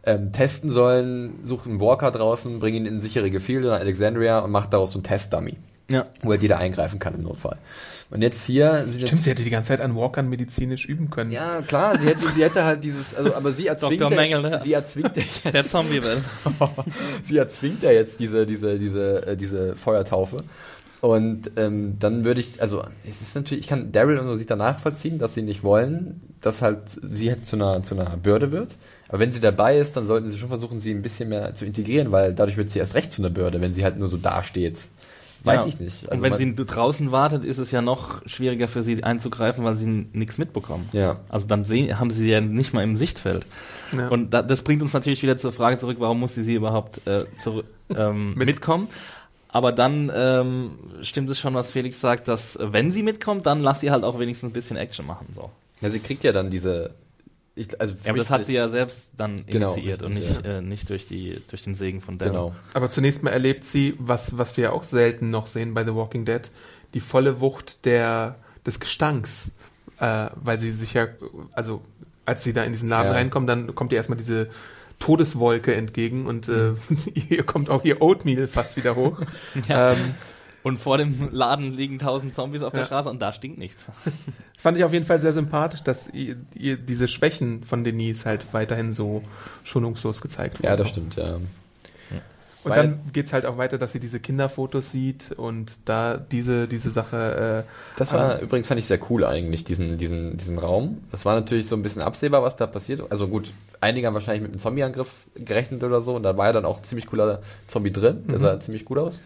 ähm, testen sollen, sucht einen Walker draußen, bring ihn in sichere Gefilde nach Alexandria und macht daraus so einen Test-Dummy, Ja. wo halt jeder eingreifen kann im Notfall. Und jetzt hier sind Stimmt, sie hätte die ganze Zeit an Walkern medizinisch üben können. ja, klar, sie hätte, sie hätte halt dieses, also, aber sie erzwingt, Dr. ja, Mengele, ja. sie erzwingt ja Der jetzt, Zombie-Welt. sie erzwingt ja jetzt diese, diese, diese, äh, diese Feuertaufe. Und ähm, dann würde ich, also es ist natürlich, ich kann Daryl und Rosita nachvollziehen, dass sie nicht wollen, dass halt sie halt zu einer, zu einer Bürde wird. Aber wenn sie dabei ist, dann sollten sie schon versuchen, sie ein bisschen mehr zu integrieren, weil dadurch wird sie erst recht zu einer Bürde, wenn sie halt nur so dasteht. Weiß Ja. ich nicht. Und Also wenn man- sie draußen wartet, ist es ja noch schwieriger für sie einzugreifen, weil sie nichts mitbekommen. Ja. Also dann sehen, haben sie sie ja nicht mal im Sichtfeld. Ja. Und da, das bringt uns natürlich wieder zur Frage zurück, warum muss sie sie überhaupt äh, zurück, ähm, Mit- mitkommen? Aber dann ähm, stimmt es schon, was Felix sagt, dass wenn sie mitkommt, dann lass sie halt auch wenigstens ein bisschen Action machen. So. Ja, sie kriegt ja dann diese, Ich, also Ja, aber das hat sie ja selbst dann Genau, initiiert und richtig, nicht, äh, nicht durch, die, durch den Segen von Daryl. Genau. Aber zunächst mal erlebt sie, was, was wir ja auch selten noch sehen bei The Walking Dead, die volle Wucht der, des Gestanks. Äh, weil sie sich ja, also als sie da in diesen Laden Ja. reinkommen, dann kommt ihr erstmal diese Todeswolke entgegen und äh, ihr kommt auch ihr Oatmeal fast wieder hoch. ähm, Und vor dem Laden liegen tausend Zombies auf der Ja. Straße und da stinkt nichts. das fand ich auf jeden Fall sehr sympathisch, dass ihr, ihr diese Schwächen von Denise halt weiterhin so schonungslos gezeigt Ja, wurden. das stimmt, ja. Und Weil- dann geht's halt auch weiter, dass sie diese Kinderfotos sieht und da diese, diese Sache äh, Das war übrigens, fand ich sehr cool eigentlich, diesen, diesen, diesen Raum. Das war natürlich so ein bisschen absehbar, was da passiert. Also gut, einige haben wahrscheinlich mit einem Zombie-Angriff gerechnet oder so und da war ja dann auch ein ziemlich cooler Zombie drin. Der sah ziemlich gut aus.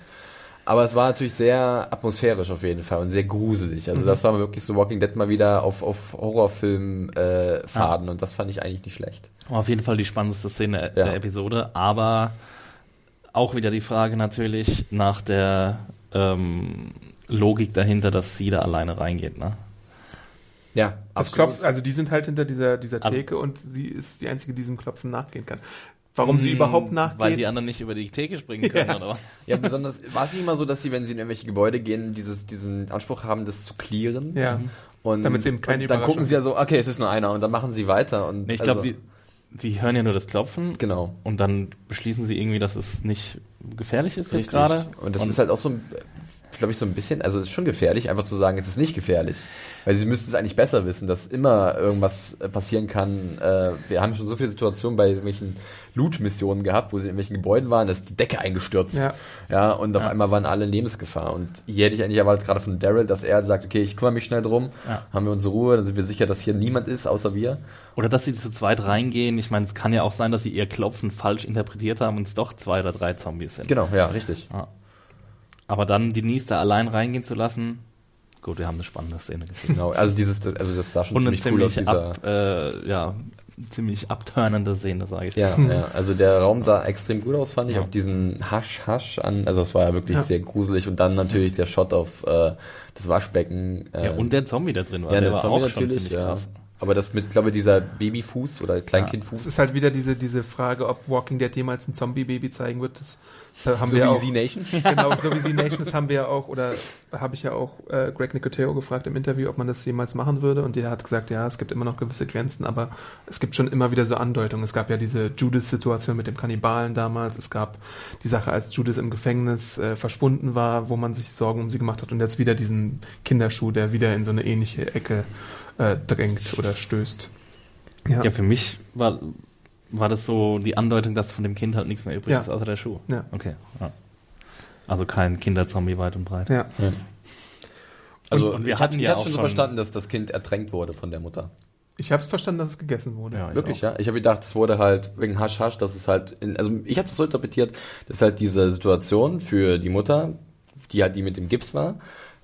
Aber es war natürlich sehr atmosphärisch auf jeden Fall und sehr gruselig. Also das war wirklich so Walking Dead mal wieder auf, auf Horrorfilm-Faden äh, Faden und das fand ich eigentlich nicht schlecht. War auf jeden Fall die spannendste Szene Ja. der Episode, aber auch wieder die Frage natürlich nach der ähm, Logik dahinter, dass sie da alleine reingeht. Ne? Ja, Das klopft, also die sind halt hinter dieser, dieser Also- Theke und sie ist die einzige, die diesem Klopfen nachgehen kann. Warum sie überhaupt Hm, nachgeht? Weil die anderen nicht über die Theke springen können, Ja. oder was? Ja, besonders war es nicht immer so, dass sie, wenn sie in irgendwelche Gebäude gehen, dieses, diesen Anspruch haben, das zu clearen. ja. Und, Damit sie eben keine und dann gucken sie ja so, okay, es ist nur einer und dann machen sie weiter. Und Nee, ich glaube, also- sie, sie hören ja nur das Klopfen Genau. und dann beschließen sie irgendwie, dass es nicht gefährlich ist jetzt Richtig. gerade. Und das ist halt auch so, glaube ich, so ein bisschen, also es ist schon gefährlich, einfach zu sagen, es ist nicht gefährlich. Weil sie müssten es eigentlich besser wissen, dass immer irgendwas äh, passieren kann. Äh, wir haben schon so viele Situationen bei irgendwelchen Loot-Missionen gehabt, wo sie in irgendwelchen Gebäuden waren, da ist die Decke eingestürzt. Ja. Ja, und auf einmal waren alle in Lebensgefahr. Und hier hätte ich eigentlich erwartet, gerade von Daryl, dass er sagt, okay, ich kümmere mich schnell drum, Ja. haben wir unsere Ruhe, dann sind wir sicher, dass hier niemand ist, außer wir. Oder dass sie zu zweit reingehen. Ich meine, es kann ja auch sein, dass sie ihr Klopfen falsch interpretiert haben und es doch zwei oder drei Zombies sind. Genau, ja, richtig. Aber dann Denise da allein reingehen zu lassen, gut, wir haben eine spannende Szene gesehen. Genau, also dieses, also das sah schon Und eine ziemlich cool aus, ziemlich, dieser... ab, äh, ja, ziemlich abturnende Szene, sage ich. Ja, ja, also der Raum sah extrem gut aus, fand ich. Ja. Auch diesen Hasch-Hasch an, also es war ja wirklich Ja. sehr gruselig. Und dann natürlich der Shot auf äh, das Waschbecken. Ja, ähm, und der Zombie da drin war, ja, der der war Zombie auch schon natürlich, ziemlich ja. krass. Aber das mit, glaube ich, dieser Babyfuß oder Es Kleinkindfuß. ist halt wieder diese, diese Frage, ob Walking Dead jemals ein Zombie-Baby zeigen wird. Das haben so wir wie auch. Z Nation. Genau, so wie sie Nation, das haben wir ja auch, oder habe ich ja auch äh, Greg Nicotero gefragt im Interview, ob man das jemals machen würde. Und der hat gesagt, ja, es gibt immer noch gewisse Grenzen, aber es gibt schon immer wieder so Andeutungen. Es gab ja diese Judith-Situation mit dem Kannibalen damals. Es gab die Sache, als Judith im Gefängnis äh, verschwunden war, wo man sich Sorgen um sie gemacht hat. Und jetzt wieder diesen Kinderschuh, der wieder in so eine ähnliche Ecke äh, drängt oder stößt. Ja, für mich war, war das so die Andeutung, dass von dem Kind halt nichts mehr übrig Ja. ist, außer der Schuh. Ja. Okay. Ja. Also kein Kinderzombie weit und breit. ja. Also Und- und wir hatten ja auch schon so verstanden, dass das Kind ertränkt wurde von der Mutter. Ich habe es verstanden, dass es gegessen wurde. Ja, ich Wirklich, auch. ja? Ich habe gedacht, es wurde halt wegen Hasch Hasch, dass es halt, in, also ich habe das so interpretiert, dass halt diese Situation für die Mutter, die halt die mit dem Gips war,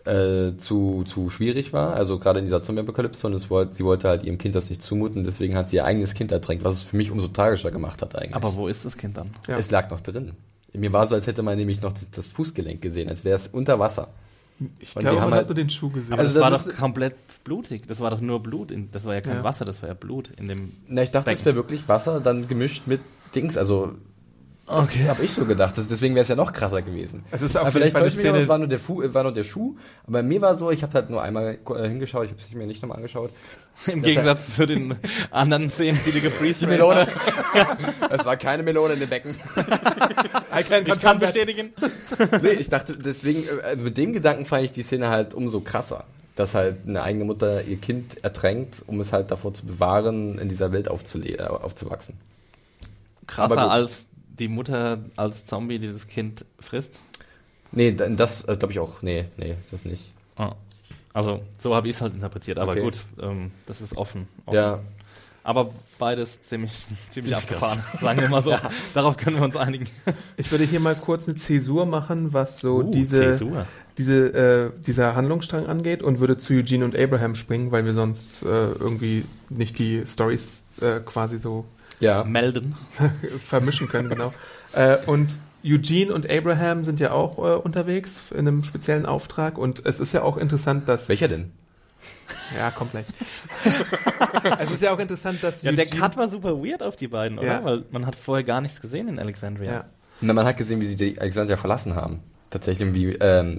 äh, zu, zu schwierig war. Also gerade in dieser Zombie-Apokalypse und es wollte, sie wollte halt ihrem Kind das nicht zumuten, deswegen hat sie ihr eigenes Kind ertränkt, was es für mich umso tragischer gemacht hat eigentlich. Aber wo ist das Kind dann? Ja. es lag noch drin. Mir war so, als hätte man nämlich noch das- das Fußgelenk gesehen, als wäre es unter Wasser. Ich glaube, sie haben man halt- hat nur den Schuh gesehen. Aber Also das war das doch ist- komplett blutig. Das war doch nur Blut. In, das war ja kein Ja. Wasser, das war ja Blut in dem. Na, ich dachte, Becken. es wäre wirklich Wasser, dann gemischt mit Dings, also Okay. Habe ich so gedacht. Das, deswegen wäre es ja noch krasser gewesen. Es ist auf aber vielleicht täuscht mich, es war nur, der Fu äh, war nur der Schuh. Aber mir war so, ich habe halt nur einmal äh, hingeschaut, ich habe es mir nicht nochmal angeschaut. Im Gegensatz zu den anderen Szenen, die du gefreezed Die Melone. es war keine Melone in dem Becken. Ich kann bestätigen. nee, ich dachte, deswegen, äh, mit dem Gedanken fand ich die Szene halt umso krasser. Dass halt eine eigene Mutter ihr Kind ertränkt, um es halt davor zu bewahren, in dieser Welt aufzule- aufzuwachsen. Aber Krasser als die Mutter als Zombie, die das Kind frisst. Nee, da- das äh, glaube ich auch. Nee, nee, das nicht. Ah. Also, so habe ich es halt interpretiert. Aber Okay. gut, ähm, das ist offen. offen. Ja, Aber beides ziemlich, ziemlich abgefahren, sagen wir mal so. Darauf können wir uns einigen. Ich würde hier mal kurz eine Zäsur machen, was so Uh, diese, Zäsur. diese, äh, dieser Handlungsstrang angeht und würde zu Eugene und Abraham springen, weil wir sonst äh, irgendwie nicht die Stories äh, quasi so ja. Melden. vermischen können, genau. äh, und Eugene und Abraham sind ja auch äh, unterwegs in einem speziellen Auftrag und es ist ja auch interessant, dass Welcher denn? Ja, kommt gleich. es ist ja auch interessant, dass Ja, der Eugene- Cut war super weird auf die beiden, oder? Ja. Weil man hat vorher gar nichts gesehen in Alexandria. Ja. Na, man hat gesehen, wie sie die Alexandria verlassen haben. Tatsächlich, wie, ähm,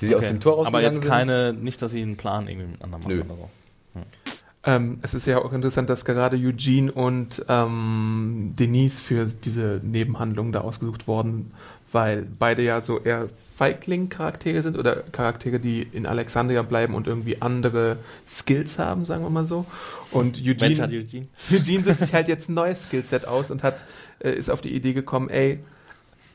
Wie sie aus Okay. dem Tor Aber rausgegangen jetzt sind. keine, nicht, dass sie einen Plan irgendwie miteinander machen Nö. oder so. Ähm, es ist ja auch interessant, dass gerade Eugene und ähm, Denise für diese Nebenhandlung da ausgesucht wurden, weil beide ja so eher Feigling-Charaktere sind oder Charaktere, die in Alexandria bleiben und irgendwie andere Skills haben, sagen wir mal so. Und Eugene, hat Eugene. Eugene sucht sich halt jetzt ein neues Skillset aus und hat, äh, ist auf die Idee gekommen, ey,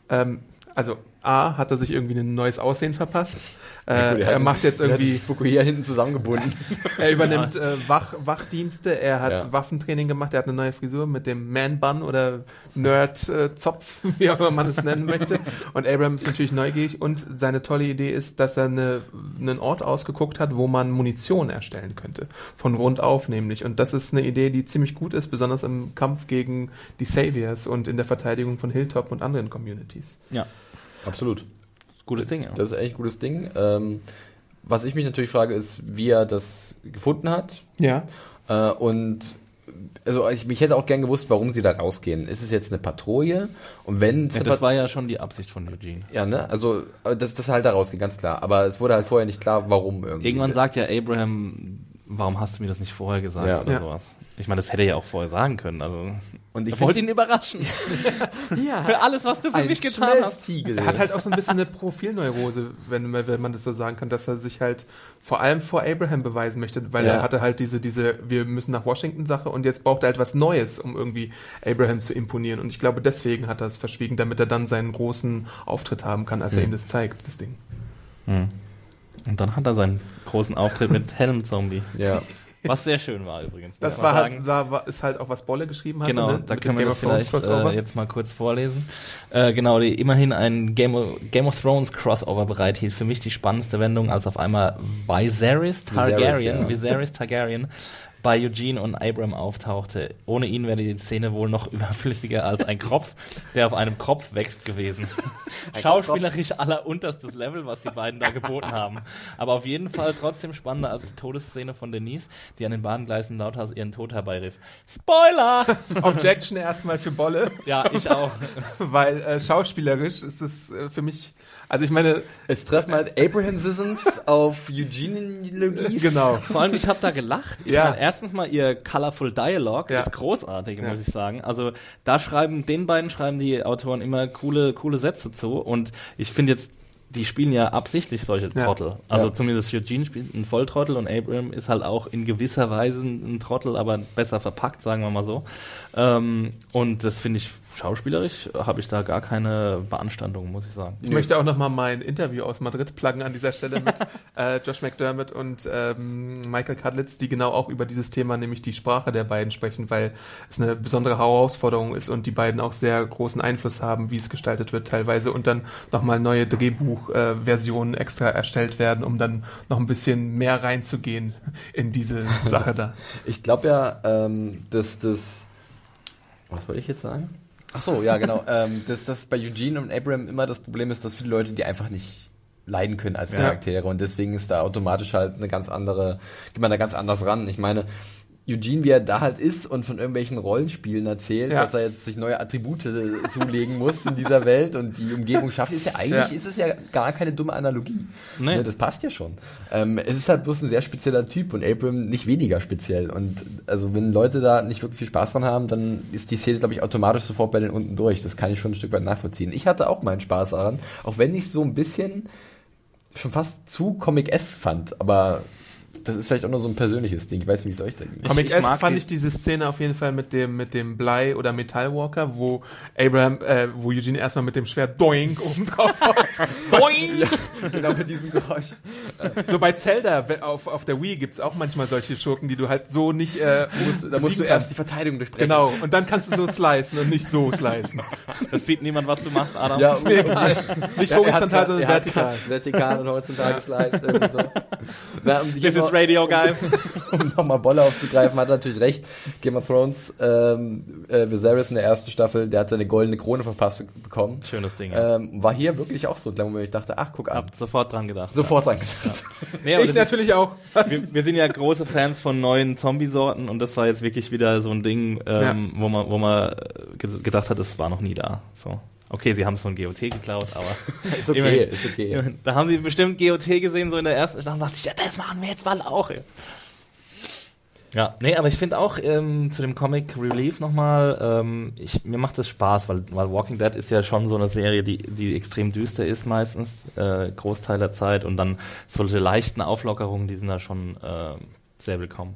ähm, also A, hat er sich irgendwie ein neues Aussehen verpasst. Äh, Der er hat- macht jetzt irgendwie, Fukuhila hinten zusammengebunden. er übernimmt äh, Wach, Wachdienste, er hat Ja. Waffentraining gemacht, er hat eine neue Frisur mit dem Man-Bun oder Nerd-Zopf, wie auch immer man es nennen möchte. Und Abraham ist natürlich neugierig und seine tolle Idee ist, dass er eine, einen Ort ausgeguckt hat, wo man Munition erstellen könnte. Von Grund auf nämlich. Und das ist eine Idee, die ziemlich gut ist, besonders im Kampf gegen die Saviors und in der Verteidigung von Hilltop und anderen Communities. Ja, Absolut. gutes Ding. Ja. Das ist echt ein gutes Ding. Ähm, was ich mich natürlich frage, ist, wie er das gefunden hat. Ja. Äh, und also ich, ich hätte auch gern gewusst, warum sie da rausgehen. Ist es jetzt eine Patrouille? Und wenn ja, das war ja schon die Absicht von Eugene. ja, ne? Also äh, das, das halt da rausgehen, ganz klar. Aber es wurde halt vorher nicht klar, warum irgendwie. Irgendwann sagt ja Abraham, warum hast du mir das nicht vorher gesagt Ja. oder Ja. sowas. Ich meine, das hätte er ja auch vorher sagen können. Also, Und ich wollte ihn überraschen. ja, Für alles, was du für ein mich getan hast. Er hat halt auch so ein bisschen eine Profilneurose, wenn, man- wenn man das so sagen kann, dass er sich halt vor allem vor Abraham beweisen möchte, weil Ja. er hatte halt diese, diese, wir müssen nach Washington Sache und jetzt braucht er halt was Neues, um irgendwie Abraham zu imponieren. Und ich glaube, deswegen hat er es verschwiegen, damit er dann seinen großen Auftritt haben kann, als er ihm das zeigt, das Ding. Und dann hat er seinen großen Auftritt mit Helm-Zombie. ja. Was sehr schön war übrigens. Das war halt, da war, ist halt auch was Bolle geschrieben hat. Genau, ne? da können wir das vielleicht äh, jetzt mal kurz vorlesen. Äh, genau, die immerhin ein Game of, Game of Thrones Crossover bereithielt. Für mich die spannendste Wendung, als auf einmal Viserys Targaryen, ja. Viserys Targaryen bei Eugene und Abram auftauchte. Ohne ihn wäre die Szene wohl noch überflüssiger als ein Kropf, der auf einem Kropf wächst gewesen. Schauspielerisch allerunterstes Level, was die beiden da geboten haben. Aber auf jeden Fall trotzdem spannender als die Todesszene von Denise, die an den Bahngleisen lauthals ihren Tod herbeirief. Spoiler! Objection erstmal für Bolle, Ja, ich auch. weil äh, schauspielerisch ist es äh, für mich, also ich meine, Es treffen halt Abrahamsisms auf Eugenealogies. genau. Vor allem, ich habe da gelacht. Ich Ja. Erstens mal ihr Colorful Dialogue Ja. ist großartig, Ja. muss ich sagen. Also da schreiben, den beiden schreiben die Autoren immer coole, coole Sätze zu. Und ich finde jetzt, die spielen ja absichtlich solche Ja. Trottel. Also Ja. zumindest Eugene spielt einen Volltrottel und Abram ist halt auch in gewisser Weise ein Trottel, aber besser verpackt, sagen wir mal so. Ähm, und das finde ich schauspielerisch, habe ich da gar keine Beanstandung, muss ich sagen. Ich möchte auch nochmal mein Interview aus Madrid pluggen an dieser Stelle mit äh, Josh McDermott und ähm, Michael Kadlitz, die genau auch über dieses Thema, nämlich die Sprache der beiden sprechen, weil es eine besondere Herausforderung ist und die beiden auch sehr großen Einfluss haben, wie es gestaltet wird teilweise und dann nochmal neue Drehbuchversionen extra erstellt werden, um dann noch ein bisschen mehr reinzugehen in diese Sache da. Ich glaube ja, ähm, dass das. Was wollte ich jetzt sagen? Ach so, ja, genau. ähm, dass das bei Eugene und Abraham immer das Problem ist, dass viele Leute die einfach nicht leiden können als Ja. Charaktere und deswegen ist da automatisch halt eine ganz andere, geht man da ganz anders ran. Ich meine, Eugene, wie er da halt ist und von irgendwelchen Rollenspielen erzählt, Ja. dass er jetzt sich neue Attribute zulegen muss in dieser Welt und die Umgebung schafft, ist ja eigentlich, Ja. ist es ja gar keine dumme Analogie. Nee. Ne, das passt ja schon. Ähm, es ist halt bloß ein sehr spezieller Typ und Abram nicht weniger speziell. Und also wenn Leute da nicht wirklich viel Spaß dran haben, dann ist die Szene, glaube ich, automatisch sofort bei den unten durch. Das kann ich schon ein Stück weit nachvollziehen. Ich hatte auch meinen Spaß daran, auch wenn ich so ein bisschen schon fast zu Comic-S fand, aber das ist vielleicht auch nur so ein persönliches Ding. Ich weiß nicht, wie es euch da geht. Comic ich esque mag fand die- ich diese Szene auf jeden Fall mit dem, mit dem Blei- oder Metallwalker, wo Abraham, äh, wo Eugene erstmal mit dem Schwert Doink oben drauf haut. Doink! genau mit diesem Geräusch. So bei Zelda auf, auf der Wii gibt's auch manchmal solche Schurken, die du halt so nicht äh, musst, Da musst du erst die kannst. Verteidigung durchbrechen. Genau, und dann kannst du so slicen und nicht so slicen. Das sieht niemand, was du machst, Adam. Ja, Ist mir egal. Nicht Ja, horizontal, grad- sondern er vertikal. Vertikal und horizontal gesliced, irgendwie so. Na, hier This is noch- Radio, guys. um nochmal Bolle aufzugreifen, hat er natürlich recht. Game of Thrones, ähm, äh, Viserys in der ersten Staffel, der hat seine goldene Krone verpasst be- bekommen. Schönes Ding. Ja. Ähm, war hier wirklich auch so, Moment, ich dachte, ach, guck an. Hab sofort dran gedacht. Sofort dran gedacht. Nee, aber Ich das ist- natürlich auch. wir, wir sind ja große Fans von neuen Zombie-Sorten und das war jetzt wirklich wieder so ein Ding, ähm, wo man, wo man äh, ge- gedacht hat, das war noch nie da. So. Okay, sie haben es von GOT geklaut, aber Ist okay, Immerhin. ist okay. da haben sie bestimmt GOT gesehen, so in der ersten Staffel, und dachte ich, ja, das machen wir jetzt mal auch. Ey. Ja, nee, aber ich finde auch ähm, zu dem Comic Relief nochmal, ähm, ich, mir macht das Spaß, weil, weil Walking Dead ist ja schon so eine Serie, die, die extrem düster ist meistens, äh, Großteil der Zeit und dann solche leichten Auflockerungen, die sind da schon äh, sehr willkommen.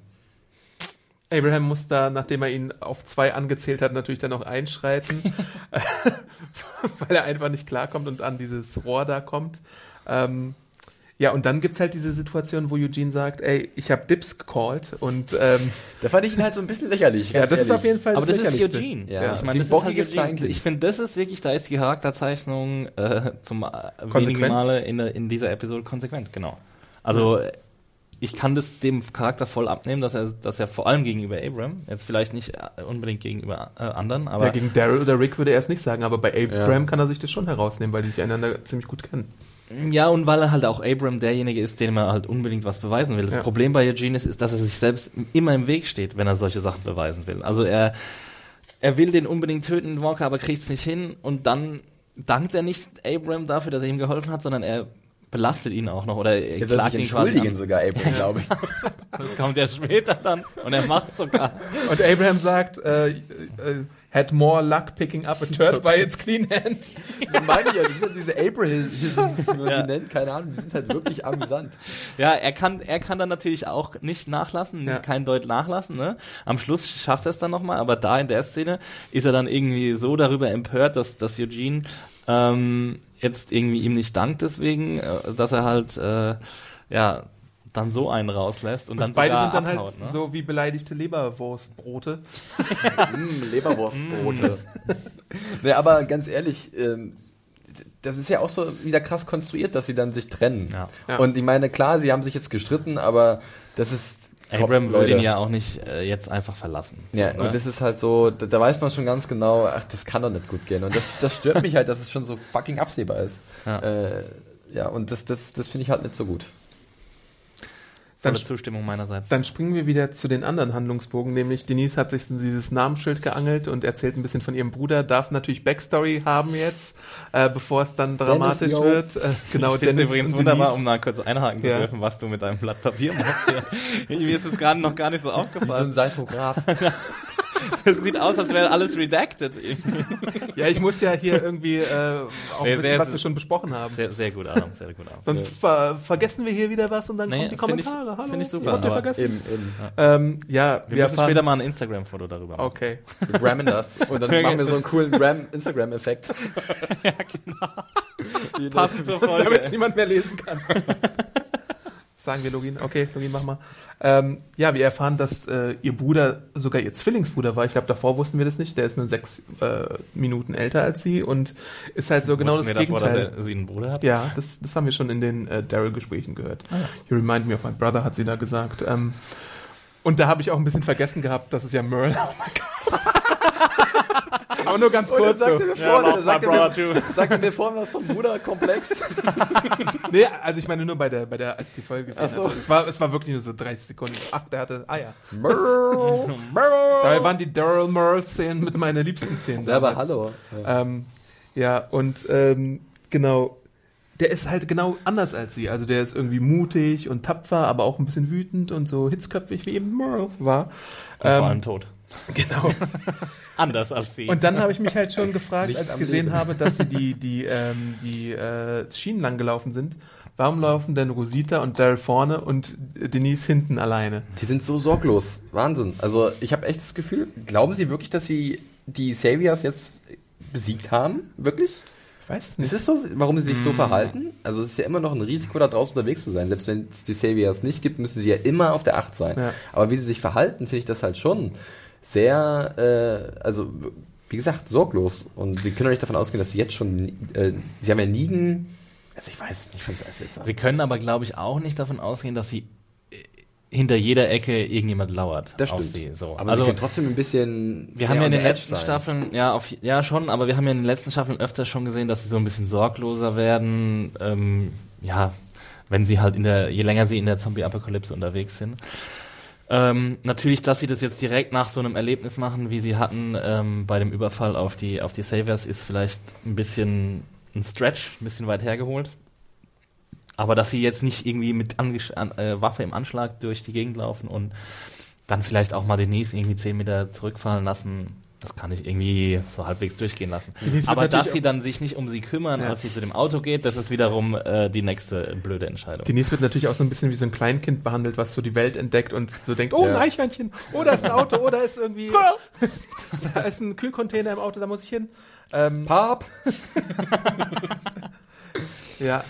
Abraham muss da, nachdem er ihn auf zwei angezählt hat, natürlich dann noch einschreiten, weil er einfach nicht klarkommt und an dieses Rohr da kommt. Ähm, ja, und dann gibt's halt diese Situation, wo Eugene sagt, ey, ich habe Dips gecallt und ähm, Da fand ich ihn halt so ein bisschen lächerlich. ja, das ist ehrlich. auf jeden Fall Aber das ist Lächerlichste. Eugene. Ja. ich Wie meine, das ist bockiges halt. Ich finde, das ist wirklich, da ist die Charakterzeichnung äh, zum äh, wenigen Konsequent. Male in, der- in dieser Episode konsequent, genau. Also äh, ich kann das dem Charakter voll abnehmen, dass er, dass er vor allem gegenüber Abram, jetzt vielleicht nicht äh, unbedingt gegenüber äh, anderen, aber ja, gegen Daryl oder Rick würde er es nicht sagen, aber bei Abraham kann er sich das schon herausnehmen, weil die sich einander ziemlich gut kennen. Ja, und weil er halt auch Abram derjenige ist, dem er halt unbedingt was beweisen will. Das Ja. Problem bei Eugene ist, ist, dass er sich selbst immer im Weg steht, wenn er solche Sachen beweisen will. Also er, er will den unbedingt töten, Walker, aber kriegt es nicht hin und dann dankt er nicht Abram dafür, dass er ihm geholfen hat, sondern er belastet ihn auch noch oder er klagt sich ihn quasi entschuldigen an. sogar, Abraham, glaube ich. Das kommt ja später dann und er macht sogar. Und Abraham sagt, äh, äh, had more luck picking up a turd by its clean hand. Das meine ich ja, das sind diese Abrahisms, wie man Ja. sie nennt, keine Ahnung, die sind halt wirklich amüsant. Ja, er kann, er kann dann natürlich auch nicht nachlassen, Ja. kein Deut nachlassen. Ne? Am Schluss schafft er es dann nochmal, aber da in der Szene ist er dann irgendwie so darüber empört, dass, dass Eugene ähm, jetzt irgendwie ihm nicht dankt deswegen, äh, dass er halt äh, ja dann so einen rauslässt und dann Beide sogar sind dann abhaut, halt ne? so wie beleidigte Leberwurstbrote. Mm, Leberwurstbrote. nee, aber ganz ehrlich, ähm, das ist ja auch so wieder krass konstruiert, dass sie dann sich trennen. Ja. Ja. Und ich meine, klar, sie haben sich jetzt gestritten, aber das ist. Abram würde ihn ja auch nicht äh, jetzt einfach verlassen. Ja, so, ne? und das ist halt so, da, da weiß man schon ganz genau, ach, das kann doch nicht gut gehen. Und das, das stört mich halt, dass es schon so fucking absehbar ist. Ja. Äh, ja, und das, das, das finde ich halt nicht so gut. Dann, Zustimmung meinerseits. dann springen wir wieder zu den anderen Handlungsbogen, nämlich Denise hat sich dieses Namensschild geangelt und erzählt ein bisschen von ihrem Bruder, darf natürlich Backstory haben jetzt, äh, bevor es dann dramatisch yo. wird. Äh, genau, ich Dennis übrigens und wunderbar, um mal kurz einhaken Ja. zu dürfen, was du mit deinem Blatt Papier machst. Mir ist es gerade noch gar nicht so Wie so ein aufgefallen. Seismograph. Es sieht aus, als wäre alles redacted. irgendwie. Ja, ich muss ja hier irgendwie äh, auch Nee, wissen, sehr- was wir schon besprochen haben. Sehr, sehr gut, Adam, sehr gut, Adam. Sonst ver vergessen wir hier wieder was und dann Nee, kommen die find ich- Kommentare. Hallo, find ich super, das habt ihr aber vergessen. eben, eben. Ähm, ja, Wir, wir, müssen später mal ein Instagram-Foto darüber machen. Okay. Wir grammen das. Und dann machen wir so einen coolen Gram-Instagram-Effekt. ja, genau. Passend zur Damit es Folge. niemand mehr lesen kann. Sagen wir Login. Okay, Login, mach mal. Ähm, ja, wir erfahren, dass äh, ihr Bruder sogar ihr Zwillingsbruder war. Ich glaube, davor wussten wir das nicht. Der ist nur sechs äh, Minuten älter als sie und ist halt so genau Wussten das wir davor, Gegenteil. dass er, sie einen Bruder hat? Ja, das, das haben wir schon in den äh, Daryl-Gesprächen gehört. You remind me of my brother, hat sie da gesagt. Ähm, und da habe ich auch ein bisschen vergessen gehabt, dass es ja Merle. Oh mein Gott. Aber nur ganz Und dann kurz. sagt So. mir vorne, love dann sagt my brother mir, vorne was vom Bruderkomplex. Nee, also ich meine nur bei der, bei der, als ich die Folge gesehen Ach so. habe. Es war, es war wirklich nur so 30 Sekunden. Ach, der hatte Eier. Merle. Dabei waren die Daryl Merle-Szenen mit meiner liebsten Szenen. Ja, aber hallo. Ja. Ähm, ja, und ähm, genau, der ist halt genau anders als sie. Also der ist irgendwie mutig und tapfer, aber auch ein bisschen wütend und so hitzköpfig, wie eben Merle war. Und vor allem Ähm, tot. genau. Anders als sie. Und dann habe ich mich halt schon gefragt, Nicht als ich gesehen Leben. habe, dass sie die, die, ähm, die äh, Schienen lang gelaufen sind, warum laufen denn Rosita und Daryl vorne und Denise hinten alleine? Die sind so sorglos. Wahnsinn. Also ich habe echt das Gefühl, glauben Sie wirklich, dass Sie die Saviors jetzt besiegt haben? Wirklich? Ich weiß es Ist es so, warum sie sich so verhalten? Also es ist ja immer noch ein Risiko, da draußen unterwegs zu sein. Selbst wenn es die Saviors nicht gibt, müssen sie ja immer auf der Acht sein. Ja. Aber wie sie sich verhalten, finde ich das halt schon sehr, äh, also wie gesagt, sorglos. Und sie können doch nicht davon ausgehen, dass sie jetzt schon, äh, sie haben ja Nigen, also ich weiß nicht, was das jetzt Sie können aber, glaube ich, auch nicht davon ausgehen, dass sie äh, hinter jeder Ecke irgendjemand lauert. Das auf stimmt. sie. So. Aber also, sie können trotzdem ein bisschen. wir haben ja in den letzten sein. Staffeln, ja, auf, ja schon, aber wir haben ja in den letzten Staffeln öfter schon gesehen, dass sie so ein bisschen sorgloser werden. Ähm, ja, wenn sie halt in der, je länger sie in der Zombie-Apokalypse unterwegs sind. Ähm, natürlich, dass sie das jetzt direkt nach so einem Erlebnis machen, wie sie hatten ähm, bei dem Überfall auf die, auf die Saviors, ist vielleicht ein bisschen ein Stretch, ein bisschen weit hergeholt. Aber dass sie jetzt nicht irgendwie mit Angesch an, äh, Waffe im Anschlag durch die Gegend laufen und dann vielleicht auch mal Denise irgendwie 10 Meter zurückfallen lassen, das kann ich irgendwie so halbwegs durchgehen lassen. Aber dass sie dann sich nicht um sie kümmern, Ja. als sie zu dem Auto geht, das ist wiederum äh, die nächste blöde Entscheidung. Denise wird natürlich auch so ein bisschen wie so ein Kleinkind behandelt, was so die Welt entdeckt und so denkt, oh, ein Ja. Eichhörnchen, oh, da ist ein Auto, oh, da ist irgendwie, da ist ein Kühlcontainer im Auto, da muss ich hin. Ähm, Pap! Ja,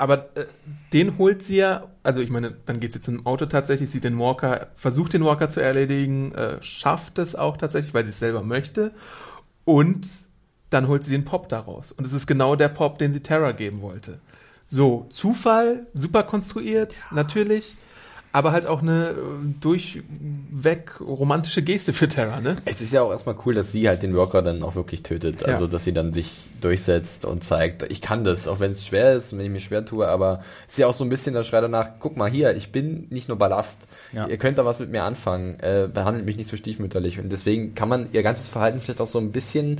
aber äh, den holt sie ja, also ich meine, dann geht sie zum Auto tatsächlich, sieht den Walker, versucht den Walker zu erledigen, äh, schafft es auch tatsächlich, weil sie es selber möchte und dann holt sie den Pop daraus. Und es ist genau der Pop, den sie Terra geben wollte. So, Zufall, super konstruiert, natürlich, aber halt auch eine äh, durchweg romantische Geste für Terra, ne? Es ist ja auch erstmal cool, dass sie halt den Worker dann auch wirklich tötet. Ja. Also, dass sie dann sich durchsetzt und zeigt, ich kann das, auch wenn es schwer ist, wenn ich mir schwer tue, aber es ist ja auch so ein bisschen der Schrei danach, guck mal hier, ich bin nicht nur Ballast. Ja. Ihr könnt da was mit mir anfangen, äh, behandelt mich nicht so stiefmütterlich. Und deswegen kann man ihr ganzes Verhalten vielleicht auch so ein bisschen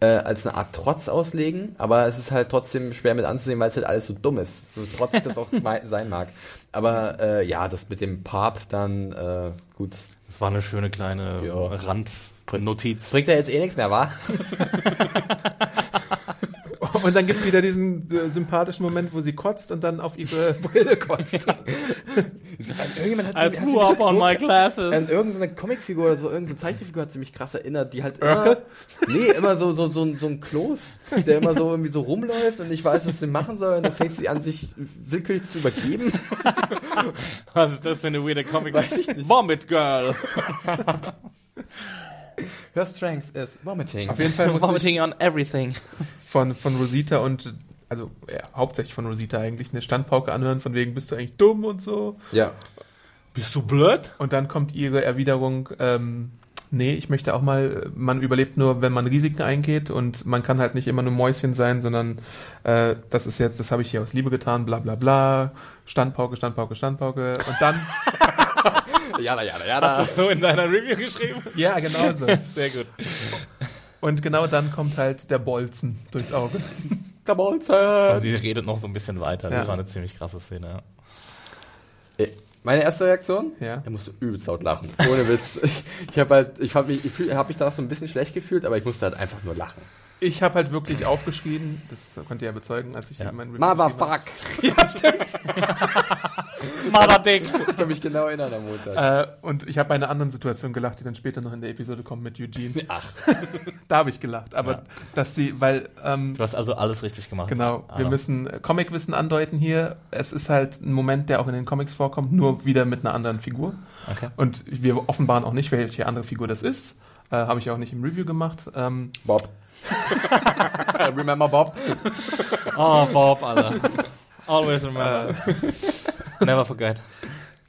äh, als eine Art Trotz auslegen, aber es ist halt trotzdem schwer mit anzusehen, weil es halt alles so dumm ist, so trotzig das auch sein mag. Aber äh, ja, das mit dem Pap dann, äh, gut, Das war eine schöne kleine Ja. Randnotiz. bringt ja jetzt eh nichts mehr, wa? Und dann gibt's wieder diesen äh, sympathischen Moment, wo sie kotzt und dann auf ihre Brille kotzt. Irgendjemand hat I sie, hat sie threw mich up so on my krass- glasses. An irgendeine Comicfigur oder so, irgendeine Zeichenfigur hat sie mich krass erinnert, die halt immer, nee, immer so, so, so, ein- so ein Kloß, der immer so irgendwie so rumläuft und nicht weiß, was sie machen soll und dann fängt sie an, sich willkürlich zu übergeben. Was ist das für eine weirde Comic? Weiß ich nicht. Vomit Girl. Her strength is vomiting. Auf jeden Fall muss ich Vomiting on everything. Von, von Rosita und also ja, hauptsächlich von Rosita eigentlich eine Standpauke anhören, von wegen bist du eigentlich dumm und so. Ja. Bist du blöd? Und dann kommt ihre Erwiderung, ähm, nee, ich möchte auch mal, man überlebt nur, wenn man Risiken eingeht und man kann halt nicht immer nur Mäuschen sein, sondern äh, das ist jetzt, das habe ich hier aus Liebe getan, bla bla bla, Standpauke, Standpauke, Standpauke und dann, Jada, jada, jada. Hast du so in deiner Review geschrieben? ja genau so. Sehr gut. Und genau dann kommt halt der Bolzen durchs Auge. Der Und Bolzer. sie redet noch so ein bisschen weiter. Das Ja. war eine ziemlich krasse Szene. Ja. Äh, Meine erste Reaktion? Ja. Er musste übelst laut lachen. Ohne Witz. Ich, ich habe halt, ich habe mich, ich fühl- hab mich da so ein bisschen schlecht gefühlt, aber ich musste halt einfach nur lachen. Ich habe halt wirklich aufgeschrien, das könnt ihr ja bezeugen, als ich Ja. mein Review. Motherfuck. Mother Dick. Ich kann mich genau erinnern am Montag. Äh, und ich habe bei einer anderen Situation gelacht, die dann später noch in der Episode kommt mit Eugene. Ach. Da habe ich gelacht. Aber Ja. dass sie, weil, ähm, Du hast also alles richtig gemacht. genau, wir Adam. müssen äh, Comicwissen andeuten hier. Es ist halt ein Moment, der auch in den Comics vorkommt, nur wieder mit einer anderen Figur. Okay. Und wir offenbaren auch nicht, welche andere Figur das ist. Äh, habe ich auch nicht im Review gemacht. Ähm, Bob. Remember Bob? Oh, Bob, Alter. Always remember. Never forget.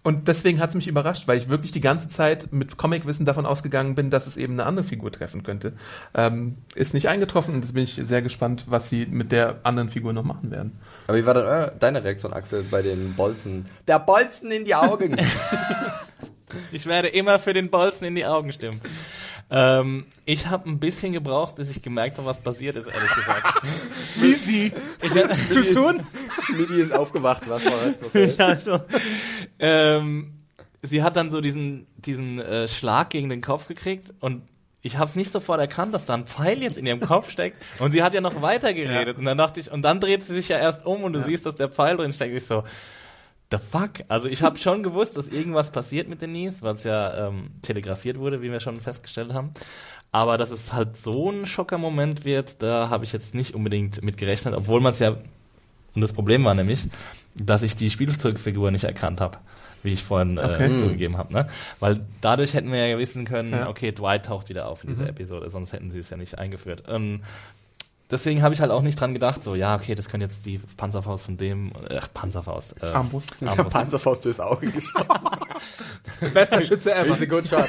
und deswegen hat es mich überrascht, weil ich wirklich die ganze Zeit mit Comicwissen davon ausgegangen bin, dass es eben eine andere Figur treffen könnte. Ähm, ist nicht eingetroffen und jetzt bin ich sehr gespannt, was sie mit der anderen Figur noch machen werden. Aber wie war dann euer, deine Reaktion, Axel, bei den Bolzen? Der Bolzen in die Augen. Ich werde immer für den Bolzen in die Augen stimmen. Ähm, ich habe ein bisschen gebraucht, bis ich gemerkt habe, was passiert ist, ehrlich gesagt. Wie sie? Ich, Too soon? Schmidi ist aufgewacht. Was war das? Also, ähm, sie hat dann so diesen, diesen äh, Schlag gegen den Kopf gekriegt und ich habe es nicht sofort erkannt, dass da ein Pfeil jetzt in ihrem Kopf steckt. Und sie hat ja noch weiter geredet. Und dann dachte ich, und dann dreht sie sich ja erst um und du siehst, dass der Pfeil drin steckt. Ich so, the fuck? Also ich habe schon gewusst, dass irgendwas passiert mit Denise, weil es ja ähm, telegrafiert wurde, wie wir schon festgestellt haben. Aber dass es halt so ein Schockermoment wird, da habe ich jetzt nicht unbedingt mit gerechnet, obwohl man es ja, und das Problem war nämlich, dass ich die Spielzeugfigur nicht erkannt habe, wie ich vorhin Okay. äh, zugegeben habe. Ne? Weil dadurch hätten wir ja wissen können, Ja. okay, Dwight taucht wieder auf in dieser Episode, sonst hätten sie es ja nicht eingeführt. Ähm, deswegen habe ich halt auch nicht dran gedacht, so, ja, okay, das können jetzt die Panzerfaust von dem, ach, Panzerfaust. Äh, Armbrust. Der Armbrust. Panzerfaust durchs Auge geschossen. Bester Schütze ever. Easy good shot.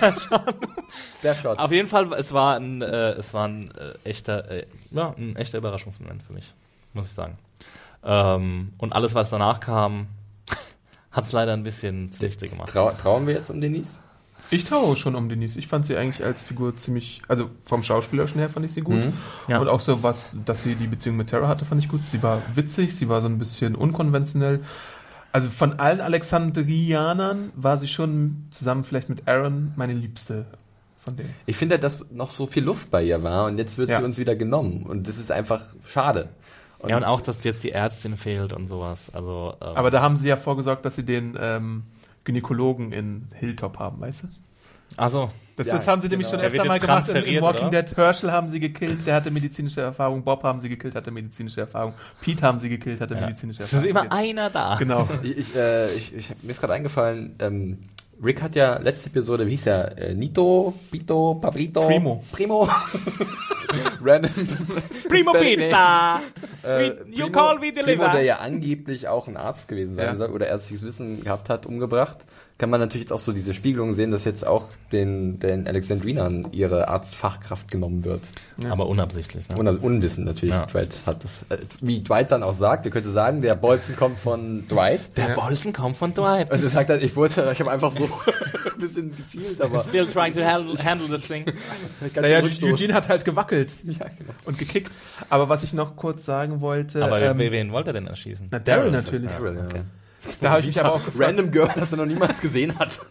Der Shot. Auf jeden Fall, es war ein, äh, es war ein äh, echter, äh, ja, ein echter Überraschungsmoment für mich, muss ich sagen. Ähm, und alles, was danach kam, hat es leider ein bisschen zunichte gemacht. Trau trauen wir jetzt um Denise? Ich traue schon um Denise. Ich fand sie eigentlich als Figur ziemlich, also vom Schauspielerischen her fand ich sie gut. Mhm. Ja. Und auch so was, dass sie die Beziehung mit Tara hatte, fand ich gut. Sie war witzig, sie war so ein bisschen unkonventionell. Also von allen Alexandrianern war sie schon zusammen vielleicht mit Aaron meine Liebste von denen. Ich finde, dass noch so viel Luft bei ihr war und jetzt wird Ja. sie uns wieder genommen. Und das ist einfach schade. ja, und auch, dass jetzt die Ärztin fehlt und sowas. Also, ähm, Aber da haben sie ja vorgesorgt, dass sie den ähm, Gynäkologen in Hilltop haben, weißt du? also, Das, Ja, das haben sie nämlich genau. schon öfter mal gemacht. In, in Walking oder? Dead Herschel haben sie gekillt, der hatte medizinische Erfahrung. Bob haben sie gekillt, hatte medizinische Erfahrung. Pete haben sie gekillt, hatte ja. medizinische es ist Erfahrung. immer Jetzt- einer da. Genau. Ich, ich, äh, ich, ich, mir ist gerade eingefallen, ähm, Rick hat ja letzte Episode, wie hieß er? Äh, Nito, Pito, Pablito? Primo. Primo. Random. Primo Pizza! Äh, you call, we Primo, deliver. der ja angeblich auch ein Arzt gewesen sein Ja. soll oder ärztliches Wissen gehabt hat, umgebracht. Kann man natürlich jetzt auch so diese Spiegelung sehen, dass jetzt auch den, den Alexandrinern ihre Arztfachkraft genommen wird. Aber unabsichtlich. Ne? Un Unwissen natürlich. Ja. Dwight hat das, äh, wie Dwight dann auch sagt, ihr könnte sagen, der Bolzen kommt von Dwight. Der Bolzen kommt von Dwight. Und er sagt halt, ich wollte, ich habe einfach so ein bisschen gezielt, aber Still trying to handle, handle the thing. Naja. Eugene hat halt gewackelt ja, genau. und gekickt. Aber was ich noch kurz sagen wollte, Aber ähm, wen wollte er denn erschießen? na, Daryl natürlich. Daryl, ja. Okay. Da habe ich mich aber auch gefragt. Random Girl, das er noch niemals gesehen hat.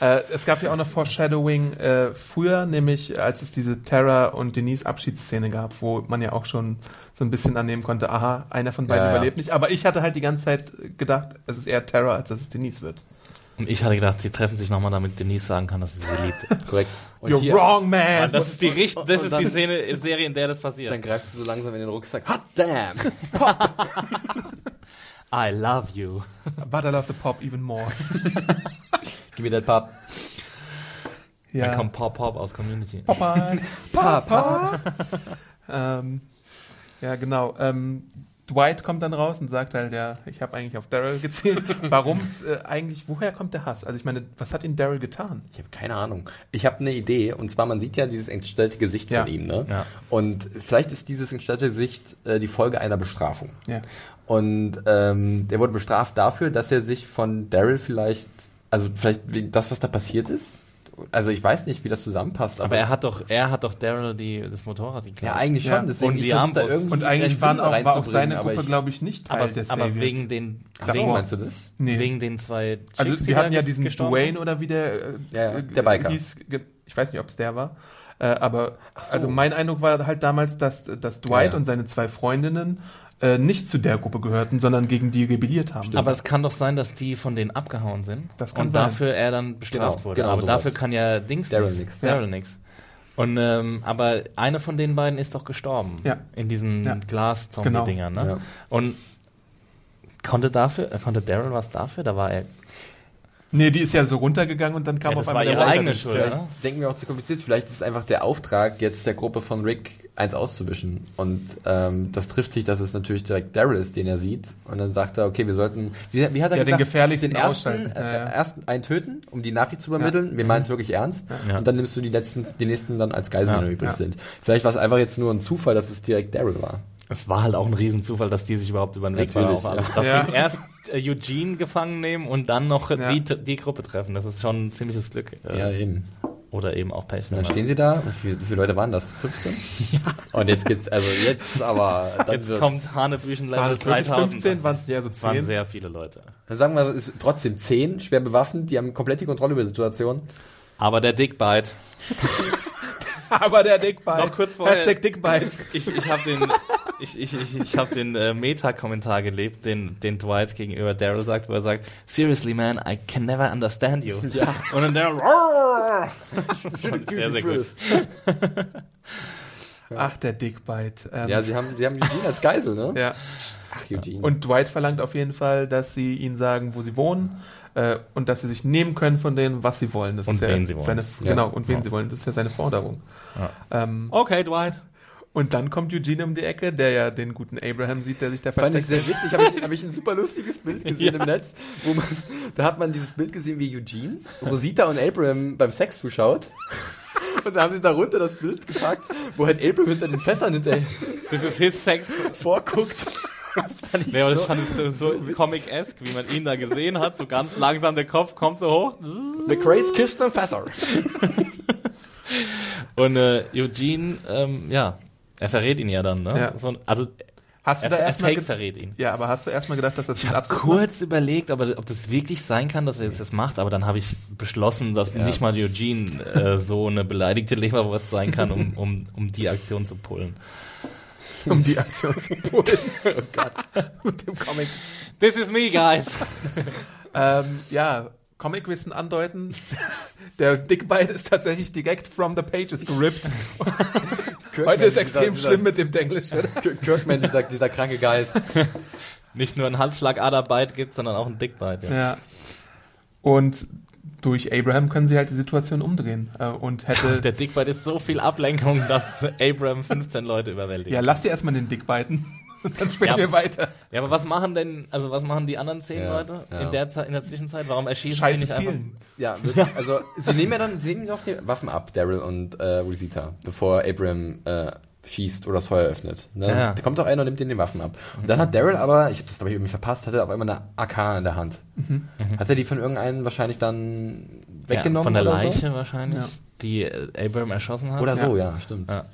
Äh, es gab ja auch noch Foreshadowing äh, früher, nämlich als es diese Terra und Denise Abschiedsszene gab, wo man ja auch schon so ein bisschen annehmen konnte, aha, einer von beiden Ja, ja. überlebt nicht. Aber ich hatte halt die ganze Zeit gedacht, es ist eher Terra, als dass es Denise wird. Und ich hatte gedacht, sie treffen sich nochmal, damit Denise sagen kann, dass sie sie liebt. Korrekt. Und You're hier, wrong, man! das ist die, Richt das ist dann- die Szene, Serie, in der das passiert. dann greift sie so langsam in den Rucksack. Hot damn! I love you. But I love the pop even more. Gib mir that Pop. ja. Dann kommt Pop Pop aus Community. Papa, Papa. ähm, ja, genau. Ähm, Dwight kommt dann raus und sagt halt, ja, ich habe eigentlich auf Daryl gezählt. Warum äh, eigentlich, woher kommt der Hass? Also ich meine, was hat ihn Daryl getan? Ich habe keine Ahnung. Ich habe eine Idee, und zwar, man sieht ja dieses entstellte Gesicht Ja. von ihm, ne? Ja. Und vielleicht ist dieses entstellte Gesicht äh, die Folge einer Bestrafung. Ja. Und ähm, der wurde bestraft dafür, dass er sich von Daryl vielleicht, also vielleicht das, was da passiert ist. Also ich weiß nicht, wie das zusammenpasst, aber, Aber er hat doch, er hat doch Daryl die, das Motorrad geklaut. ja eigentlich Ja. schon. Deswegen Und die da irgendwie Und eigentlich waren auch, war auch reinzubringen, seine aber Gruppe, glaube ich, nicht Teil aber, des aber Saviors. wegen den, Ach so, wegen, meinst du das? Nee. wegen den zwei Chicks, Also wir hatten ja diesen gestorben Dwayne oder wie der, äh, Ja, ja, der Biker. hieß. Ich weiß nicht, ob es der war. Äh, aber also mein Eindruck war halt damals, dass, dass Dwight Ja, ja. und seine zwei Freundinnen äh, nicht zu der Gruppe gehörten, sondern gegen die rebelliert haben. Aber es kann doch sein, dass die von denen abgehauen sind. Das kann und sein. dafür er dann bestraft Genau, wurde. genau aber sowas. dafür kann ja Dings Daryl nix. Daryl Ja. nix. Und ähm, aber eine von den beiden ist doch gestorben. Ja. In diesen Ja. Glas-Zombie-Dingern, ne? Ja. Und konnte dafür, konnte Daryl was dafür? Da war er. nee, die ist ja so runtergegangen und dann kam Ja, auf das einmal ihre eigene. Schuld. Vielleicht ne? denken wir auch zu kompliziert. Vielleicht ist einfach der Auftrag, jetzt der Gruppe von Rick eins auszuwischen. Und ähm, das trifft sich, dass es natürlich direkt Daryl ist, den er sieht. Und dann sagt er, okay, wir sollten, wie, wie hat er Ja, den gesagt? gefährlichsten den ersten, ausschalten. Ja, ja. Äh, ersten einen töten, um die Nachricht zu übermitteln. Wir meinen es wirklich ernst. Ja. Und dann nimmst du die letzten, die nächsten dann als Geiseln, die noch übrig Ja. sind. Vielleicht war es einfach jetzt nur ein Zufall, dass es direkt Daryl war. Es war halt auch ein Riesenzufall, dass die sich überhaupt über den Weg Natürlich. Also, dass Ja. die erst äh, Eugene gefangen nehmen und dann noch Ja. die, die Gruppe treffen. Das ist schon ein ziemliches Glück. Äh, Ja, eben. Oder eben auch Pech. Und dann stehen sie da. Wie viele, wie viele Leute waren das? 15? ja. Und jetzt geht's, also jetzt aber, dann Jetzt wird's- kommt Hanebüchen 3000. 15? Waren es ja so Es waren 10? sehr viele Leute. Dann sagen wir, es ist trotzdem 10, schwer bewaffnet, die haben komplett die Kontrolle über die Situation. Aber der Dickbite, Aber der Dickbite. Noch kurz vorher- Hashtag Dickbite. Ich, ich habe den, ich, ich, ich, ich hab den äh, Meta-Kommentar gelebt, den, den Dwight gegenüber Daryl sagt, wo er sagt, Seriously, man, I can never understand you. Ja. Und dann Daryl, sehr, sehr gut. Ach, der Dickbite. Ähm, Ja, sie haben, sie haben Eugene als Geisel, ne? ja. Ach, Eugene. Und Dwight verlangt auf jeden Fall, dass sie ihnen sagen, wo sie wohnen äh, und dass sie sich nehmen können von denen, was sie wollen. Das Und ist ja wen sie wollen. Seine, Ja. Genau, und wen Ja. sie wollen. Das ist ja seine Forderung. Ähm, Okay, Dwight. und dann kommt Eugene um die Ecke, der ja den guten Abraham sieht, der sich da Fand ich versteckt. sehr witzig, habe ich, hab ich ein super lustiges Bild gesehen im Netz, wo man, da hat man dieses Bild gesehen, wie Eugene, Rosita und Abraham beim Sex zuschaut. Und da haben sie darunter das Bild gepackt, wo halt Abraham hinter den Fässern hinterher Das ist his Sex. vorguckt. Das fand ich Nee, das so, fand ich so, so Comic-esque, wie man ihn da gesehen hat. So ganz langsam der Kopf kommt so hoch. McRae's Kisten und Fässer. Und äh, Eugene, ähm, ja, er verrät ihn ja dann, ne? Ja. So, also Hast du er, da er erstmal verrät ihn. Ja, aber hast du erstmal gedacht, dass das Ich habe Absicht kurz überlegt, aber ob das wirklich sein kann, dass er das jetzt macht, aber dann habe ich beschlossen, dass Ja. nicht mal Eugene äh, so eine beleidigte Leberwurst sein kann, um, um, um die Aktion zu pullen. um die Aktion zu pullen? oh Gott. mit dem Comic. This is me, guys. Ähm, ja, Comicwissen andeuten. Der Dickbite ist tatsächlich direkt from the pages gerippt. Heute ist extrem dieser, schlimm mit dem Englisch. oder? Dieser, Kirkman, dieser, dieser kranke Geist. Nicht nur ein Halsschlagaderbite gibt, sondern auch ein Dickbite. Ja. Ja. Und durch Abraham können sie halt die Situation umdrehen. Äh, Und hätte. Der Dickbite ist so viel Ablenkung, dass Abraham 15 Leute überwältigt. ja, lass dir erstmal den Dickbiten. Dann sprechen Ja. wir weiter. Ja, aber was machen denn, also was machen die anderen zehn Ja, Leute ja. in der Zeit, in der Zwischenzeit? Warum erschießen sie Scheiße nicht einfach? zielen. Ja, wirklich. Also, sie nehmen ja dann, sie nehmen doch die Waffen ab, Daryl und äh, Rosita, bevor Abraham äh, schießt oder das Feuer öffnet. Ne? Ja. Da kommt doch einer und nimmt ihnen die Waffen ab. Und dann hat Daryl aber, ich habe das glaube ich irgendwie verpasst, hatte auf einmal eine AK in der Hand. Hat er die von irgendeinem wahrscheinlich dann weggenommen ja, von der oder Leiche wahrscheinlich, Ja. die äh, Abraham erschossen hat. so? Oder so, ja, stimmt. Ja.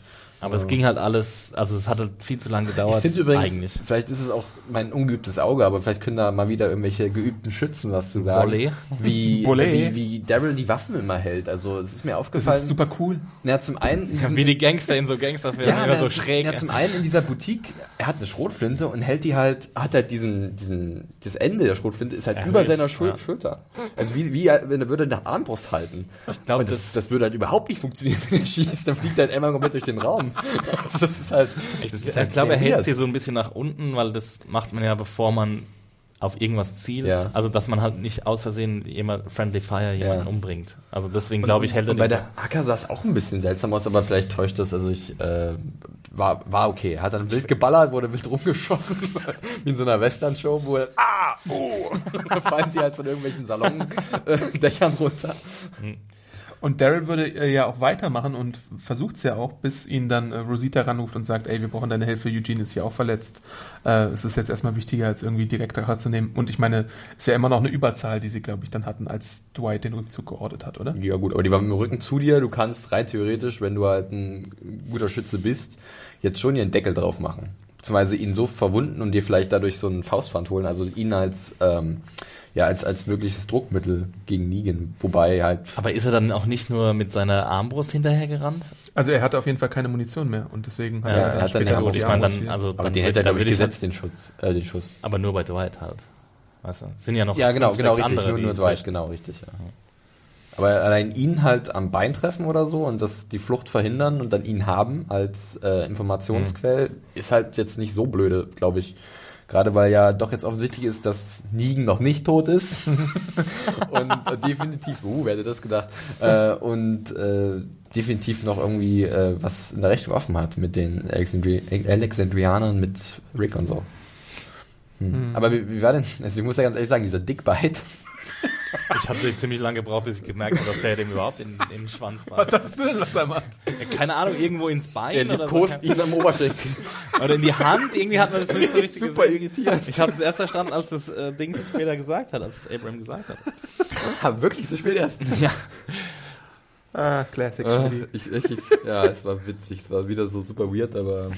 Aber es ging halt alles, also es hatte viel zu lange gedauert. Ich finde übrigens, eigentlich. vielleicht ist es auch mein ungeübtes Auge, aber vielleicht können da mal wieder irgendwelche geübten Schützen was zu sagen. Bollet. Wie, Bollet. wie, wie Daryl die Waffen immer hält. Also es ist mir Das aufgefallen. ist super cool. Na, zum einen in diesem- Wie die Gangster in so Gangsterfilmen, immer na, so schräg. Ja, zum einen in dieser Boutique, er hat eine Schrotflinte und hält die halt, hat halt diesen, diesen, das Ende der Schrotflinte ist halt Erhöht, über seiner Schul ja. Schulter. Also wie, wie, wenn er würde eine Armbrust halten. Ich glaub, und das, das würde halt überhaupt nicht funktionieren, wenn er schießt, dann fliegt er halt einmal komplett durch den Raum. Also das ist halt, ich das ist ich halt glaube, er hält weird. sie so ein bisschen nach unten, weil das macht man ja, bevor man auf irgendwas zielt. Ja. Also, dass man halt nicht aus Versehen jemand, Friendly Fire jemanden Ja. umbringt. Also, deswegen glaube ich, hält er Und bei der Acker sah es auch ein bisschen seltsam aus, aber vielleicht täuscht das. Also ich äh, war, war okay. Hat dann wild geballert, wurde wild rumgeschossen, wie in so einer Western-Show, wo er, ah, oh, fallen sie halt von irgendwelchen Salondächern runter. Und Daryl würde äh, ja auch weitermachen und versucht es ja auch, bis ihn dann äh, Rosita ranruft und sagt, ey, wir brauchen deine Hilfe, Eugene ist hier auch verletzt. Äh, es ist jetzt erstmal wichtiger, als irgendwie direkt Rache zu nehmen. Und ich meine, es ist ja immer noch eine Überzahl, die sie, glaube ich, dann hatten, als Dwight den Rückzug geordert hat, oder? Ja gut, aber die waren mit dem Rücken zu dir. Du kannst rein theoretisch, wenn du halt ein guter Schütze bist, jetzt schon ihren Deckel drauf machen. Beziehungsweise ihn so verwunden und dir vielleicht dadurch so einen Faustpfand holen. Also ihn als, ähm, ja, als, als mögliches Druckmittel gegen Negan. Wobei halt Aber ist er dann auch nicht nur mit seiner Armbrust hinterhergerannt? Also er hatte auf jeden Fall keine Munition mehr und deswegen Ja, er hat dann die Ja, Armbrust gut, ich die Armbrust dann, also Aber dann die hält er, da glaube ich, gesetzt, den Schuss, äh, den Schuss. Aber nur bei Dwight halt. Weißt du? Sind ja noch Ja, genau, fünf, genau, richtig. andere, Nur, nur Dwight, genau, richtig, ja. Aber allein ihn halt am Bein treffen oder so und das die Flucht verhindern und dann ihn haben als äh, Informationsquell ist halt jetzt nicht so blöde, glaube ich. Gerade weil ja doch jetzt offensichtlich ist, dass Negan noch nicht tot ist. und äh, definitiv, uh, wer hätte das gedacht? Äh, und äh, definitiv noch irgendwie äh, was in der Rechnung offen hat mit den Alexandri Alexandrianern, mit Rick und so. Hm. Aber wie, wie war denn, also ich muss ja ganz ehrlich sagen, dieser Dickbite, Ich habe ziemlich lange gebraucht, bis ich gemerkt habe, dass der dem überhaupt in, den Schwanz war. Was hast du denn, was er macht? Ja, keine Ahnung, irgendwo ins Bein er oder, so. ihn am Oberschenkel. oder in die Hand. Irgendwie hat man das nicht so richtig Super gesehen. irritierend. Ich habe es erst verstanden, als das äh, Ding später gesagt hat, als es Abraham gesagt hat. Ja, wirklich so spät erst. Ja. Ah, Classic. Äh, Shitty. ich, ich, ich, ja, es war witzig, es war wieder so super weird, aber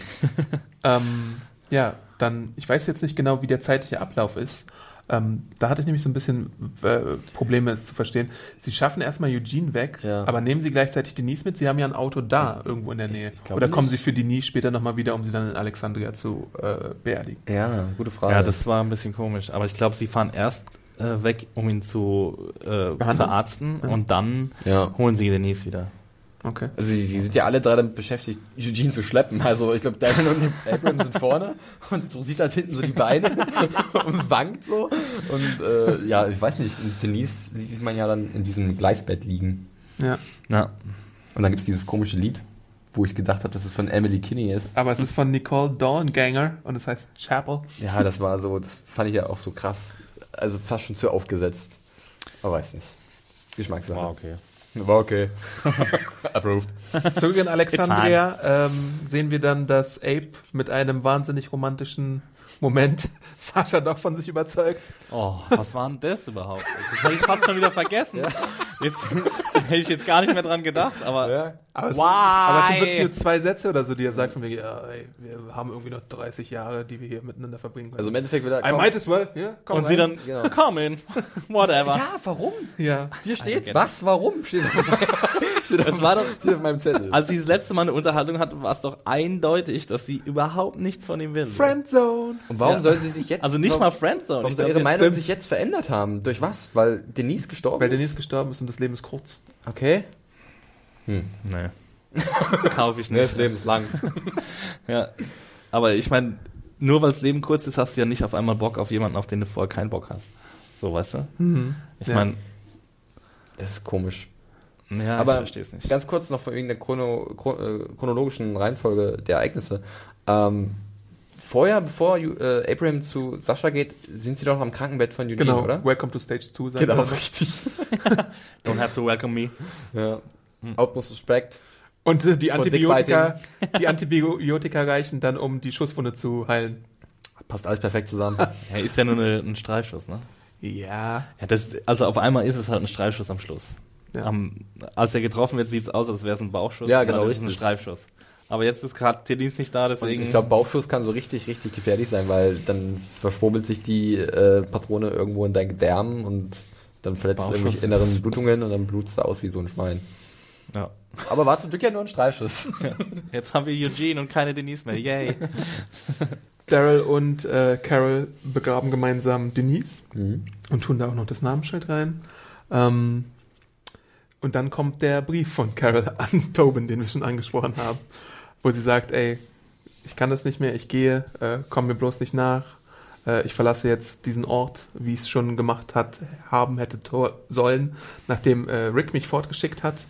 Ähm, ja, dann, ich weiß jetzt nicht genau, wie der zeitliche Ablauf ist. Ähm, da hatte ich nämlich so ein bisschen äh, Probleme, es zu verstehen. Sie schaffen erstmal Eugene weg, Ja. aber nehmen Sie gleichzeitig Denise mit? Sie haben ja ein Auto da, irgendwo in der Nähe. glaube Oder kommen nicht. Sie für Denise später nochmal wieder, um sie dann in Alexandria zu äh, beerdigen? Ja, gute Frage. Ja, das war ein bisschen komisch. Aber ich glaube, sie fahren erst äh, weg, um ihn zu äh, verarzten und dann Ja. holen sie Denise wieder. Okay. Also sie, sie sind ja alle drei damit beschäftigt, Eugene zu schleppen. Also ich glaube, Darren und Abram sind vorne und du siehst halt hinten so die Beine und wankt so. Und äh, ja, ich weiß nicht, und Denise sieht man ja dann in diesem Gleisbett liegen. Ja. Ja. Und dann gibt's dieses komische Lied, wo ich gedacht habe, dass es von Emily Kinney ist. Aber es ist von Nicole Dornganger und es heißt Chapel. Ja, das war so, das fand ich ja auch so krass. Also fast schon zu aufgesetzt. Aber weiß nicht. Geschmackssache. War okay. War okay. Approved. Zurück in Alexandria ähm, sehen wir dann, dass Abe mit einem wahnsinnig romantischen Moment Sascha doch von sich überzeugt. Oh, was war denn das überhaupt? Das habe ich fast schon wieder vergessen. Jetzt hätte ich jetzt gar nicht mehr dran gedacht, aber Ja. Aber es, Why? aber es sind wirklich nur zwei Sätze oder so, die er sagt von mir, ja, ey, wir haben irgendwie noch 30 Jahre, die wir hier miteinander verbringen können. Also im Endeffekt wieder. I might as well, ja, komm und sie rein. dann Genau. come in, whatever. Ja, warum? Ja. Hier steht, get was, warum? Steht Das war doch, steht auf meinem Zettel. als sie das letzte Mal eine Unterhaltung hatten, war es doch eindeutig, dass sie überhaupt nichts von ihm will. Friendzone. Und warum Ja. soll sie sich jetzt. Also nicht mal Friendzone. Warum soll ihre Meinung stimmt. sich jetzt verändert haben? Durch was? Weil Denise gestorben Weil ist? Denise gestorben ist und das Leben ist kurz. Okay. Nee. Kaufe ich nicht. Leben ist lang. Ja. Aber ich meine, nur weil das Leben kurz ist, hast du ja nicht auf einmal Bock auf jemanden, auf den du vorher keinen Bock hast. So, weißt du? Ich Ja. meine, Das ist komisch. Ja, Aber ich verstehe es nicht. Ganz kurz noch wegen der chrono, chron- äh, chronologischen Reihenfolge der Ereignisse. Ähm, vorher, bevor äh, Abraham zu Sascha geht, sind sie doch am Krankenbett von Eugene, Genau, oder? Welcome to Stage 2. sagt Genau, noch. richtig. Don't have to welcome me. Ja. Utmost Respect. Und äh, die Antibiotika, die Antibiotika reichen dann, um die Schusswunde zu heilen. Passt alles perfekt zusammen. Ja, ist ja nur eine, ein Streifschuss, ne? Ja. Ja, das, also auf einmal ist es halt ein Streifschuss am Schluss. Ja. Am, als er getroffen wird, sieht es aus, als wäre es ein Bauchschuss. Ja, und genau, ist es ein. Streifschuss. Aber jetzt ist gerade Tedins nicht da, Und deswegen. ich glaube, Bauchschuss kann so richtig, richtig gefährlich sein, weil dann verschwurbelt sich die äh, Patrone irgendwo in dein Gedärm und dann verletzt du irgendwelche inneren Blutungen und dann blutst du aus wie so ein Schwein. ja. Aber war zum Glück ja nur ein Streifschuss. Jetzt haben wir Eugene und keine Denise mehr. Yay. Daryl und äh, Carol begraben gemeinsam Denise Mhm. und tun da auch noch das Namensschild rein. Ähm, und dann kommt der Brief von Carol an Tobin, den wir schon angesprochen haben, wo sie sagt, ey, ich kann das nicht mehr, ich gehe, äh, komm mir bloß nicht nach. Äh, ich verlasse jetzt diesen Ort, wie es schon gemacht hat, haben hätte sollen, nachdem äh, Rick mich fortgeschickt hat.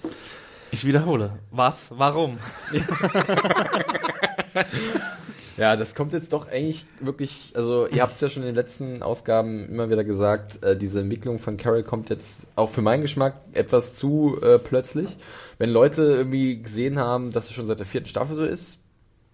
Ich wiederhole. Was? Warum? Ja, das kommt jetzt doch eigentlich wirklich, also ihr habt es ja schon in den letzten Ausgaben immer wieder gesagt, äh, diese Entwicklung von Carol kommt jetzt auch für meinen Geschmack etwas zu äh, plötzlich. Wenn Leute irgendwie gesehen haben, dass es schon seit der vierten Staffel so ist,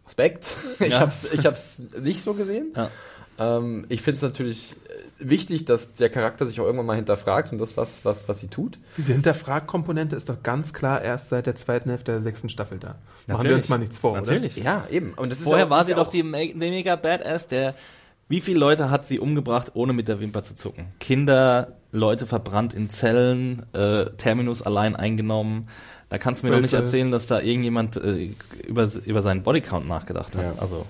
Respekt. Ich Ja. hab's, ich hab's nicht so gesehen. Ja. Ähm, ich finde es natürlich äh, wichtig, dass der Charakter sich auch irgendwann mal hinterfragt und das, was, was, was sie tut. Diese Hinterfrag-Komponente ist doch ganz klar erst seit der zweiten Hälfte der sechsten Staffel da. Machen wir Natürlich. uns mal nichts vor, Natürlich. Ja, eben. Und das ist Vorher ja, war ist sie doch auch- die me die mega Badass, der. Wie viele Leute hat sie umgebracht, ohne mit der Wimper zu zucken? Kinder, Leute verbrannt in Zellen, äh, Terminus allein eingenommen. Da kannst du mir doch nicht Wölfe. erzählen, dass da irgendjemand äh, über, über seinen Bodycount nachgedacht hat. Ja. Also,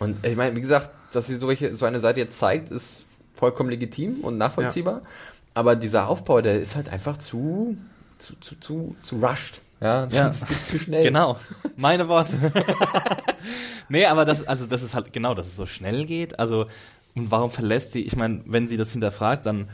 Und ich meine, wie gesagt, dass sie solche, so eine Seite jetzt zeigt, ist vollkommen legitim und nachvollziehbar. Aber dieser Aufbau, der ist halt einfach zu, zu, zu, zu, zu rushed. Ja, Ja. das geht zu schnell. Genau, meine Worte. nee, aber das, also das ist halt genau, dass es so schnell geht. Also, und warum verlässt sie, ich meine, wenn sie das hinterfragt, dann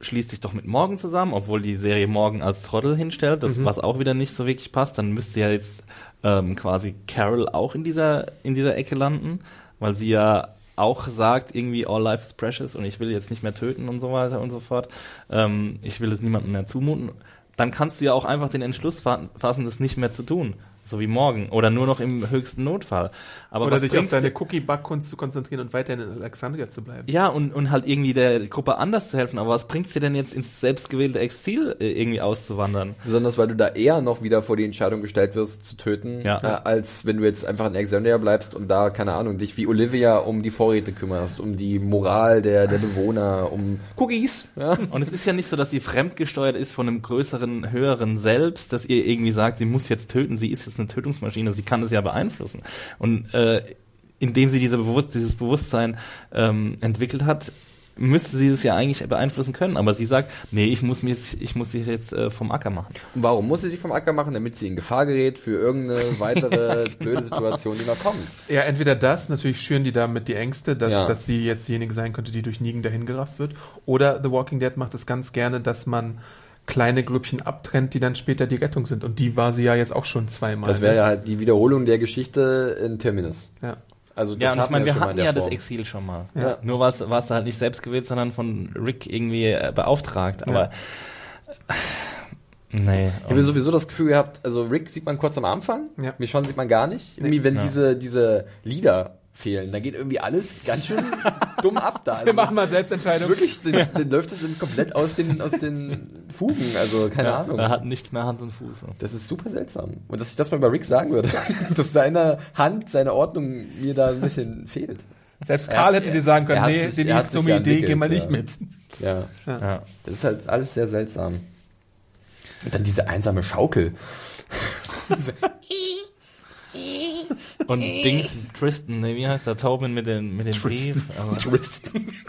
schließt sich doch mit Morgan zusammen, obwohl die Serie Morgan als Trottel hinstellt, das, was auch wieder nicht so wirklich passt, dann müsste ja jetzt ähm, quasi Carol auch in dieser, in dieser Ecke landen, weil sie ja auch sagt, irgendwie all life is precious und ich will jetzt nicht mehr töten und so weiter und so fort. Ähm, ich will es niemandem mehr zumuten. Dann kannst du ja auch einfach den Entschluss fa fassen, das nicht mehr zu tun. So wie morgen oder nur noch im höchsten Notfall. Aber Oder sich auf deine Cookie-Backkunst zu konzentrieren und weiterhin in Alexandria zu bleiben. ja, und, und halt irgendwie der Gruppe anders zu helfen. Aber was bringt's dir denn jetzt ins selbstgewählte Exil äh, irgendwie auszuwandern? Besonders weil du da eher noch wieder vor die Entscheidung gestellt wirst, zu töten, Ja. äh, als wenn du jetzt einfach in Alexandria bleibst und da, keine Ahnung, dich wie Olivia um die Vorräte kümmerst, um die Moral der, der Bewohner, um Cookies. Ja? Und es ist ja nicht so, dass sie fremdgesteuert ist von einem größeren, höheren Selbst, dass ihr irgendwie sagt, sie muss jetzt töten, sie ist jetzt eine Tötungsmaschine, sie kann das ja beeinflussen. Und äh, indem sie diese Bewusst dieses Bewusstsein ähm, entwickelt hat, müsste sie es ja eigentlich beeinflussen können. Aber sie sagt, nee, ich muss mich, ich muss sich jetzt äh, vom Acker machen. Und warum muss sie sich vom Acker machen? Damit sie in Gefahr gerät für irgendeine weitere blöde Situation, die noch kommt. Ja, entweder das, natürlich schüren die damit die Ängste, dass, Ja. dass sie jetzt diejenige sein könnte, die durch Negan dahin gerafft wird. Oder The Walking Dead macht es ganz gerne, dass man kleine Grüppchen abtrennt, die dann später die Rettung sind. Und die war sie ja jetzt auch schon zweimal. Das wäre ja halt die Wiederholung der Geschichte in Terminus. ja. Also das Ja, und ich meine, wir schon mal in hatten ja das Form. Exil schon mal. Ja. Nur war es halt nicht selbst gewählt, sondern von Rick irgendwie äh, beauftragt. Aber nee. Ich habe sowieso das Gefühl gehabt, also Rick sieht man kurz am Anfang, Ja. Michonne sieht man gar nicht. Irgendwie, wenn Ja. diese, diese Lieder fehlen, dann geht irgendwie alles ganz schön dumm ab da. Also Wir machen mal Selbstentscheidung. wirklich, dann, dann läuft das komplett aus den, aus den Fugen, also keine Ahnung. er hat nichts mehr Hand und Fuß. Das ist super seltsam. Und dass ich das mal bei Rick sagen würde, dass seine Hand, seine Ordnung mir da ein bisschen fehlt. Selbst Karl hätte dir sagen können, nee, hat ist dumme ja Idee, geh mal nicht ja. mit. Ja. Ja. Das ist halt alles sehr seltsam. Und dann diese einsame Schaukel. Und Dings, Tristan, ne, wie heißt der? Tobin mit den, mit den Brief. Aber Tristan.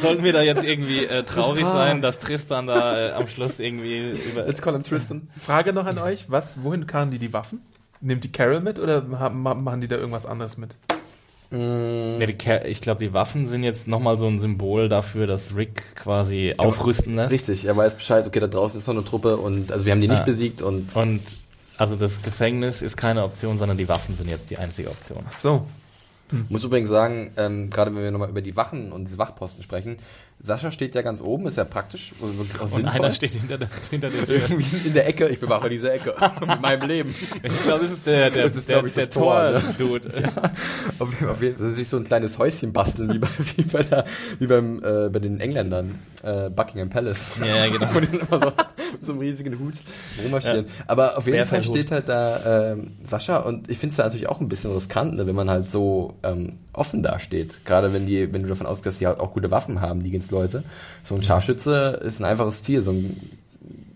sollten wir da jetzt irgendwie äh, traurig Tristan. sein, dass Tristan da äh, am Schluss irgendwie über. Let's call him Tristan. Frage noch an euch, was, wohin karren die die Waffen? Nimmt die Carol mit oder machen die da irgendwas anderes mit? Ja, die Ca- ich glaube, die Waffen sind jetzt nochmal so ein Symbol dafür, dass Rick quasi aufrüsten lässt. Richtig, er weiß Bescheid, okay, da draußen ist noch eine Truppe und also wir haben die nicht Ja. besiegt und Und also das Gefängnis ist keine Option, sondern die Waffen sind jetzt die einzige Option. Ach so. muss übrigens sagen, ähm, gerade wenn wir nochmal über die Wachen und diese Wachposten sprechen, Sascha steht ja ganz oben, ist ja praktisch also wirklich auch Und sinnvoll. einer steht hinter der, hinter der Tür. irgendwie in der Ecke, ich bewache diese Ecke mit meinem Leben. Ich glaube, das ist der, der, Das ist, der, ich, der das Tor, ne? Tor-Dude. Auf, auf jeden Fall sich so ein kleines Häuschen basteln, wie, bei, wie, bei, der, wie beim, äh, bei den Engländern, äh, Buckingham Palace. Ja, ja, genau. Dann immer so mit so einem riesigen Hut rummarschieren. Aber auf jeden Fall steht halt da ähm, Sascha und ich finde es da natürlich auch ein bisschen riskant, ne, wenn man halt so ähm, offen dasteht. Gerade wenn die, wenn du davon ausgehst, dass die halt auch gute Waffen haben, die Leute. So ein Scharfschütze ist ein einfaches Ziel, so ein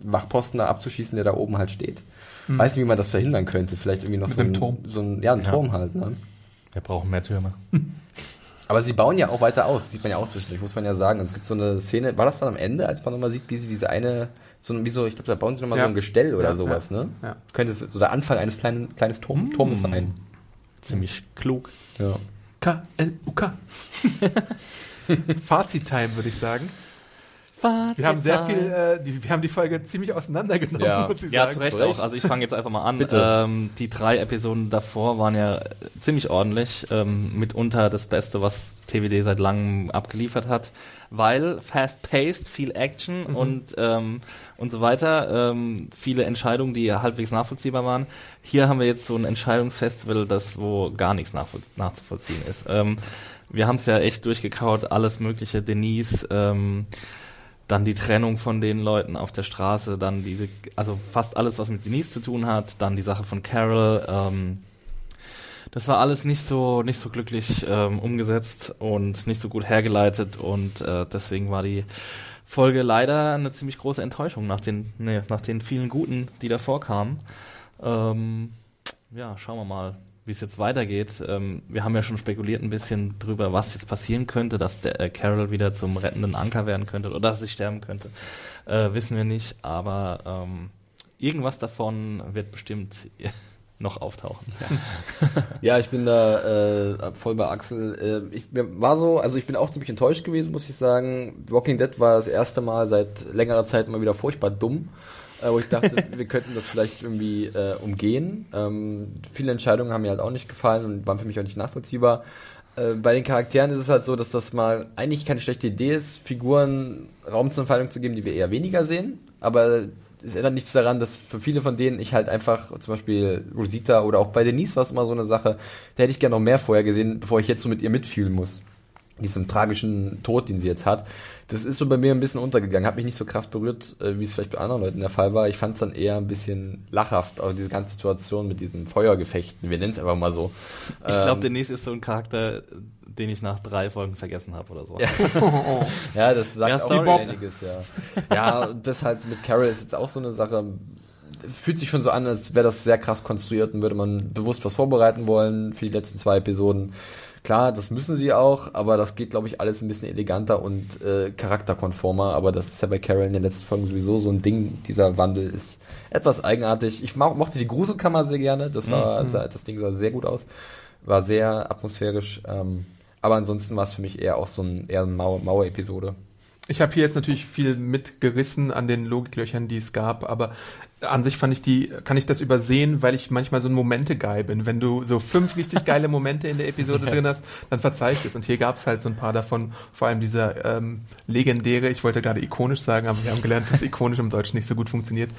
Wachposten da abzuschießen, der da oben halt steht. Weiß nicht, wie man das verhindern könnte. Vielleicht irgendwie noch Mit so einem ein Turm. So ein, ja, ein Turm halt. Ne? Wir brauchen mehr Türme. Aber sie bauen ja auch weiter aus, sieht man ja auch zwischendurch, muss man ja sagen. Es gibt so eine Szene, war das dann am Ende, als man nochmal sieht, wie sie diese eine, so ein, wie so, ich glaube, da bauen sie nochmal Ja. so ein Gestell oder Ja, sowas, ja, ne? ja. Könnte so der Anfang eines kleinen, kleines Turm, Turmes sein. Ziemlich klug. Ja. K-L-U-K. Fazit-Time, würde ich sagen. Wir haben sehr viel, äh, die, wir haben die Folge ziemlich auseinandergenommen, Ja. muss ich Ja, sagen. zu Recht Zu Recht. auch. Also ich fange jetzt einfach mal an. Bitte. Ähm, die drei Episoden davor waren ja ziemlich ordentlich. Ähm, mitunter das Beste, was TWD seit langem abgeliefert hat. Weil fast-paced, viel Action und, ähm, und so weiter. Ähm, viele Entscheidungen, die halbwegs nachvollziehbar waren. Hier haben wir jetzt so ein Entscheidungsfestival, das wo gar nichts nachvoll nachzuvollziehen ist. Ähm, wir haben es ja echt durchgekaut, alles mögliche. Denise, ähm, dann die Trennung von den Leuten auf der Straße, dann diese, also fast alles, was mit Denise zu tun hat, dann die Sache von Carol, ähm, das war alles nicht so, nicht so glücklich ähm, umgesetzt und nicht so gut hergeleitet und äh, deswegen war die Folge leider eine ziemlich große Enttäuschung nach den, nee, nach den vielen guten, die davor kamen. Ähm, ja, schauen wir mal, wie es jetzt weitergeht. Ähm, wir haben ja schon spekuliert ein bisschen drüber, was jetzt passieren könnte, dass der äh, Carol wieder zum rettenden Anker werden könnte oder dass sie sterben könnte. Äh, wissen wir nicht, aber ähm, irgendwas davon wird bestimmt noch auftauchen. Ja, ich bin da äh, voll bei Axel. Äh, ich war so, also ich bin auch ziemlich enttäuscht gewesen, muss ich sagen. Walking Dead war das erste Mal seit längerer Zeit mal wieder furchtbar dumm. Wo ich dachte, wir könnten das vielleicht irgendwie äh, umgehen. Ähm, viele Entscheidungen haben mir halt auch nicht gefallen und waren für mich auch nicht nachvollziehbar. Äh, bei den Charakteren ist es halt so, dass das mal eigentlich keine schlechte Idee ist, Figuren Raum zur Entfaltung zu geben, die wir eher weniger sehen. Aber es ändert nichts daran, dass für viele von denen ich halt einfach, zum Beispiel Rosita oder auch bei Denise war es immer so eine Sache, da hätte ich gerne noch mehr vorher gesehen, bevor ich jetzt so mit ihr mitfühlen muss. Diesem tragischen Tod, den sie jetzt hat. Das ist so bei mir ein bisschen untergegangen, hat mich nicht so krass berührt, äh, wie es vielleicht bei anderen Leuten der Fall war. Ich fand es dann eher ein bisschen lachhaft, auch diese ganze Situation mit diesem Feuergefechten, wir nennen es einfach mal so. Ich glaube, Ähm, Denise ist so ein Charakter, den ich nach drei Folgen vergessen habe oder so. Ja. das sagt Ja, auch einiges, ja. Ja, das halt mit Carol ist jetzt auch so eine Sache. Fühlt sich schon so an, als wäre das sehr krass konstruiert und würde man bewusst was vorbereiten wollen für die letzten zwei Episoden. Klar, das müssen sie auch, aber das geht, glaube ich, alles ein bisschen eleganter und äh, charakterkonformer. Aber das ist ja bei Carol in den letzten Folgen sowieso so ein Ding. Dieser Wandel ist etwas eigenartig. Ich mo mochte die Gruselkammer sehr gerne. Das war, sah, das Ding sah sehr gut aus. War sehr atmosphärisch. Ähm, aber ansonsten war es für mich eher auch so ein, eher eine Mauer- Mauer-Episode. Ich habe hier jetzt natürlich viel mitgerissen an den Logiklöchern, die es gab, aber an sich fand ich die, kann ich das übersehen, weil ich manchmal so ein Momente-Guy bin. Wenn du so fünf richtig geile Momente in der Episode drin hast, dann verzeihst du es. Und hier gab es halt so ein paar davon, vor allem dieser ähm, legendäre, ich wollte gerade ikonisch sagen, aber wir haben gelernt, dass ikonisch im Deutschen nicht so gut funktioniert.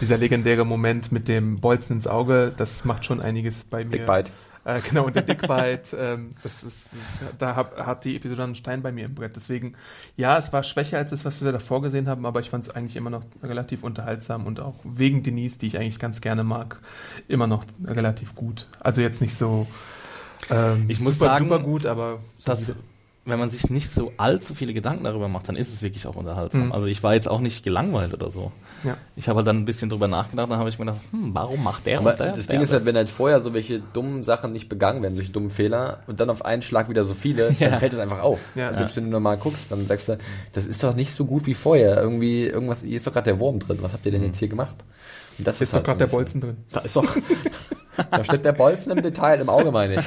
Dieser legendäre Moment mit dem Bolzen ins Auge, das macht schon einiges bei mir. Dick Bite. Äh, genau, und der Dickbite, ähm, das ist, das, da hab, hat die Episode einen Stein bei mir im Brett. Deswegen, ja, es war schwächer als das, was wir davor gesehen haben, aber ich fand es eigentlich immer noch relativ unterhaltsam und auch wegen Denise, die ich eigentlich ganz gerne mag, immer noch relativ gut. Also jetzt nicht so ähm, Ich muss super sagen, duper gut, aber dass, solide. Wenn man sich nicht so allzu viele Gedanken darüber macht, dann ist es wirklich auch unterhaltsam. Mhm. Also ich war jetzt auch nicht gelangweilt oder so. ja. Ich habe halt dann ein bisschen drüber nachgedacht, dann habe ich mir gedacht, hm, warum macht der Aber und der? das der Ding ist halt, wenn halt vorher so welche dummen Sachen nicht begangen werden, solche dummen Fehler, und dann auf einen Schlag wieder so viele, Ja. dann fällt es einfach auf. Ja. also selbst wenn du normal guckst, dann sagst du, das ist doch nicht so gut wie vorher. Irgendwie, irgendwas, hier ist doch gerade der Wurm drin. Was habt ihr denn jetzt hier gemacht? Und das Ist halt doch gerade so der Bolzen drin. Da ist doch, da steckt der Bolzen im Detail, im Auge meine ich.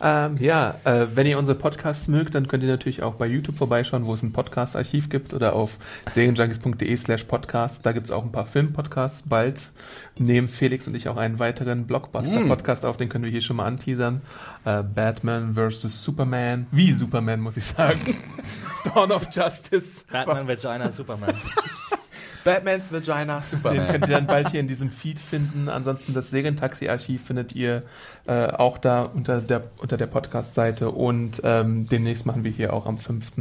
Ähm, ja, äh, wenn ihr unsere Podcasts mögt, dann könnt ihr natürlich auch bei YouTube vorbeischauen, wo es ein Podcast-Archiv gibt oder auf serienjunkies.de slash podcast. Da gibt's auch ein paar Film-Podcasts. Bald nehmen Felix und ich auch einen weiteren Blockbuster-Podcast auf, den können wir hier schon mal anteasern. Äh, Batman vs. Superman. Wie Superman, muss ich sagen. Dawn of Justice. Batman, Vagina, Superman. Batmans Vagina Den Superman. könnt ihr dann bald hier in diesem Feed finden. Ansonsten das Serientaxi-Archiv findet ihr äh, auch da unter der, unter der Podcast-Seite. Und ähm, demnächst machen wir hier auch am 5.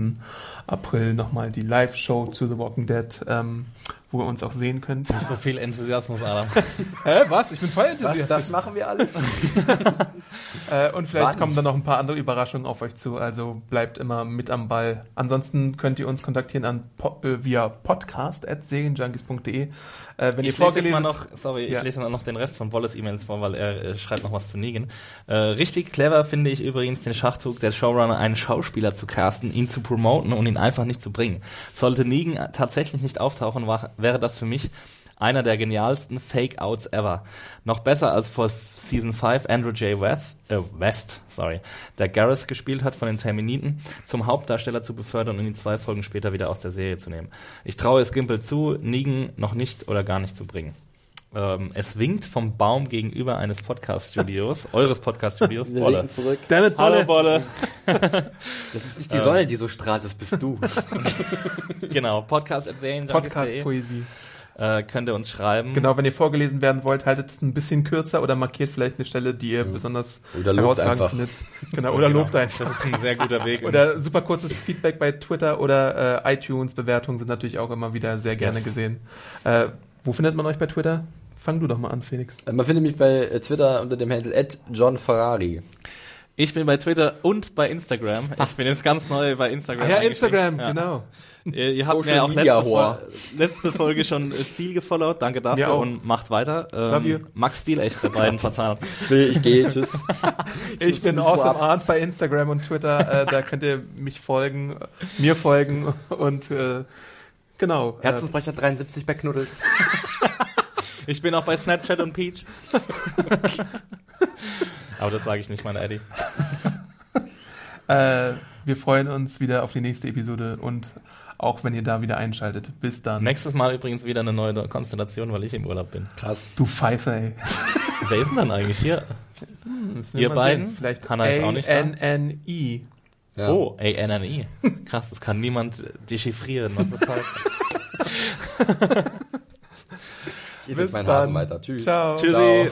April nochmal die Live-Show zu The Walking Dead, ähm, wo ihr uns auch sehen könnt. so viel Enthusiasmus, Adam. Hä, was? Ich bin voll Was, interessiert. das machen wir alles? Äh, und vielleicht Wann? kommen dann noch ein paar andere Überraschungen auf euch zu. Also bleibt immer mit am Ball. Ansonsten könnt ihr uns kontaktieren an po äh, via podcast.serienjunkies.de. Äh, wenn ihr Ich lese jetzt vorgelesen mal noch, sorry, Ja. ich lese mal noch den Rest von Wallace E-Mails vor, weil er äh, schreibt noch was zu Negan. Äh, richtig clever finde ich übrigens den Schachzug der Showrunner, einen Schauspieler zu casten, ihn zu promoten und ihn einfach nicht zu bringen. Sollte Negan tatsächlich nicht auftauchen, war, wäre das für mich einer der genialsten Fake-Outs ever. Noch besser als vor Season 5 Andrew J. West, äh, West sorry, der Garrus gespielt hat von den Terminiten, zum Hauptdarsteller zu befördern und ihn zwei Folgen später wieder aus der Serie zu nehmen. Ich traue es Gimple zu, Negan noch nicht oder gar nicht zu bringen. Ähm, es winkt vom Baum gegenüber eines Podcast-Studios, eures Podcast-Studios, Wir Bolle. legen zurück. Damit Hallo Bolle. Das ist nicht die Sonne, die so strahlt, das bist du. Genau, Podcast erzählen, Podcast-Poesie. äh, könnt ihr uns schreiben. Genau, wenn ihr vorgelesen werden wollt, haltet es ein bisschen kürzer oder markiert vielleicht eine Stelle, die ihr besonders Oder lobt einfach. findet. Genau, oder Genau. lobt einfach. Das ist ein sehr guter Weg. Oder super kurzes Feedback bei Twitter oder äh, iTunes-Bewertungen sind natürlich auch immer wieder sehr gerne Yes. gesehen. Äh, wo findet man euch bei Twitter? Fang du doch mal an, Felix. Man findet mich bei äh, Twitter unter dem Handle @johnferrari. Ich bin bei Twitter und bei Instagram. Ich bin jetzt ganz neu bei Instagram. Ah ja. Instagram, Ja. genau. Ihr, ihr habt mir auch letzte. Fol letzte Folge schon äh, viel gefollowt. Danke dafür auch. und macht weiter. Ähm, Love you. Max Stiel, echt bei beiden Portalen. Ich ich gehe, tschüss. Ich bin Super Awesome. Art bei Instagram und Twitter. Äh, da könnt ihr mich folgen, äh, mir folgen und äh, genau. Äh, Herzensbrecher 73 bei Knuddels. Ich bin auch bei Snapchat und Peach. Aber das sage ich nicht, mein Eddie. äh, wir freuen uns wieder auf die nächste Episode und auch wenn ihr da wieder einschaltet. Bis dann. Nächstes Mal übrigens wieder eine neue Konstellation, weil ich im Urlaub bin. Krass. Du Pfeife, ey. Wer ist denn dann eigentlich hier? Wir Ihr beiden? Sehen. Vielleicht Hannah ist auch nicht da. A-N-N-I. Ja. Oh, A-N-N-E. Krass, das kann niemand dechiffrieren, was das heißt. Ich esse jetzt meinen dann. Hasen weiter. Tschüss. Ciao. Tschüssi.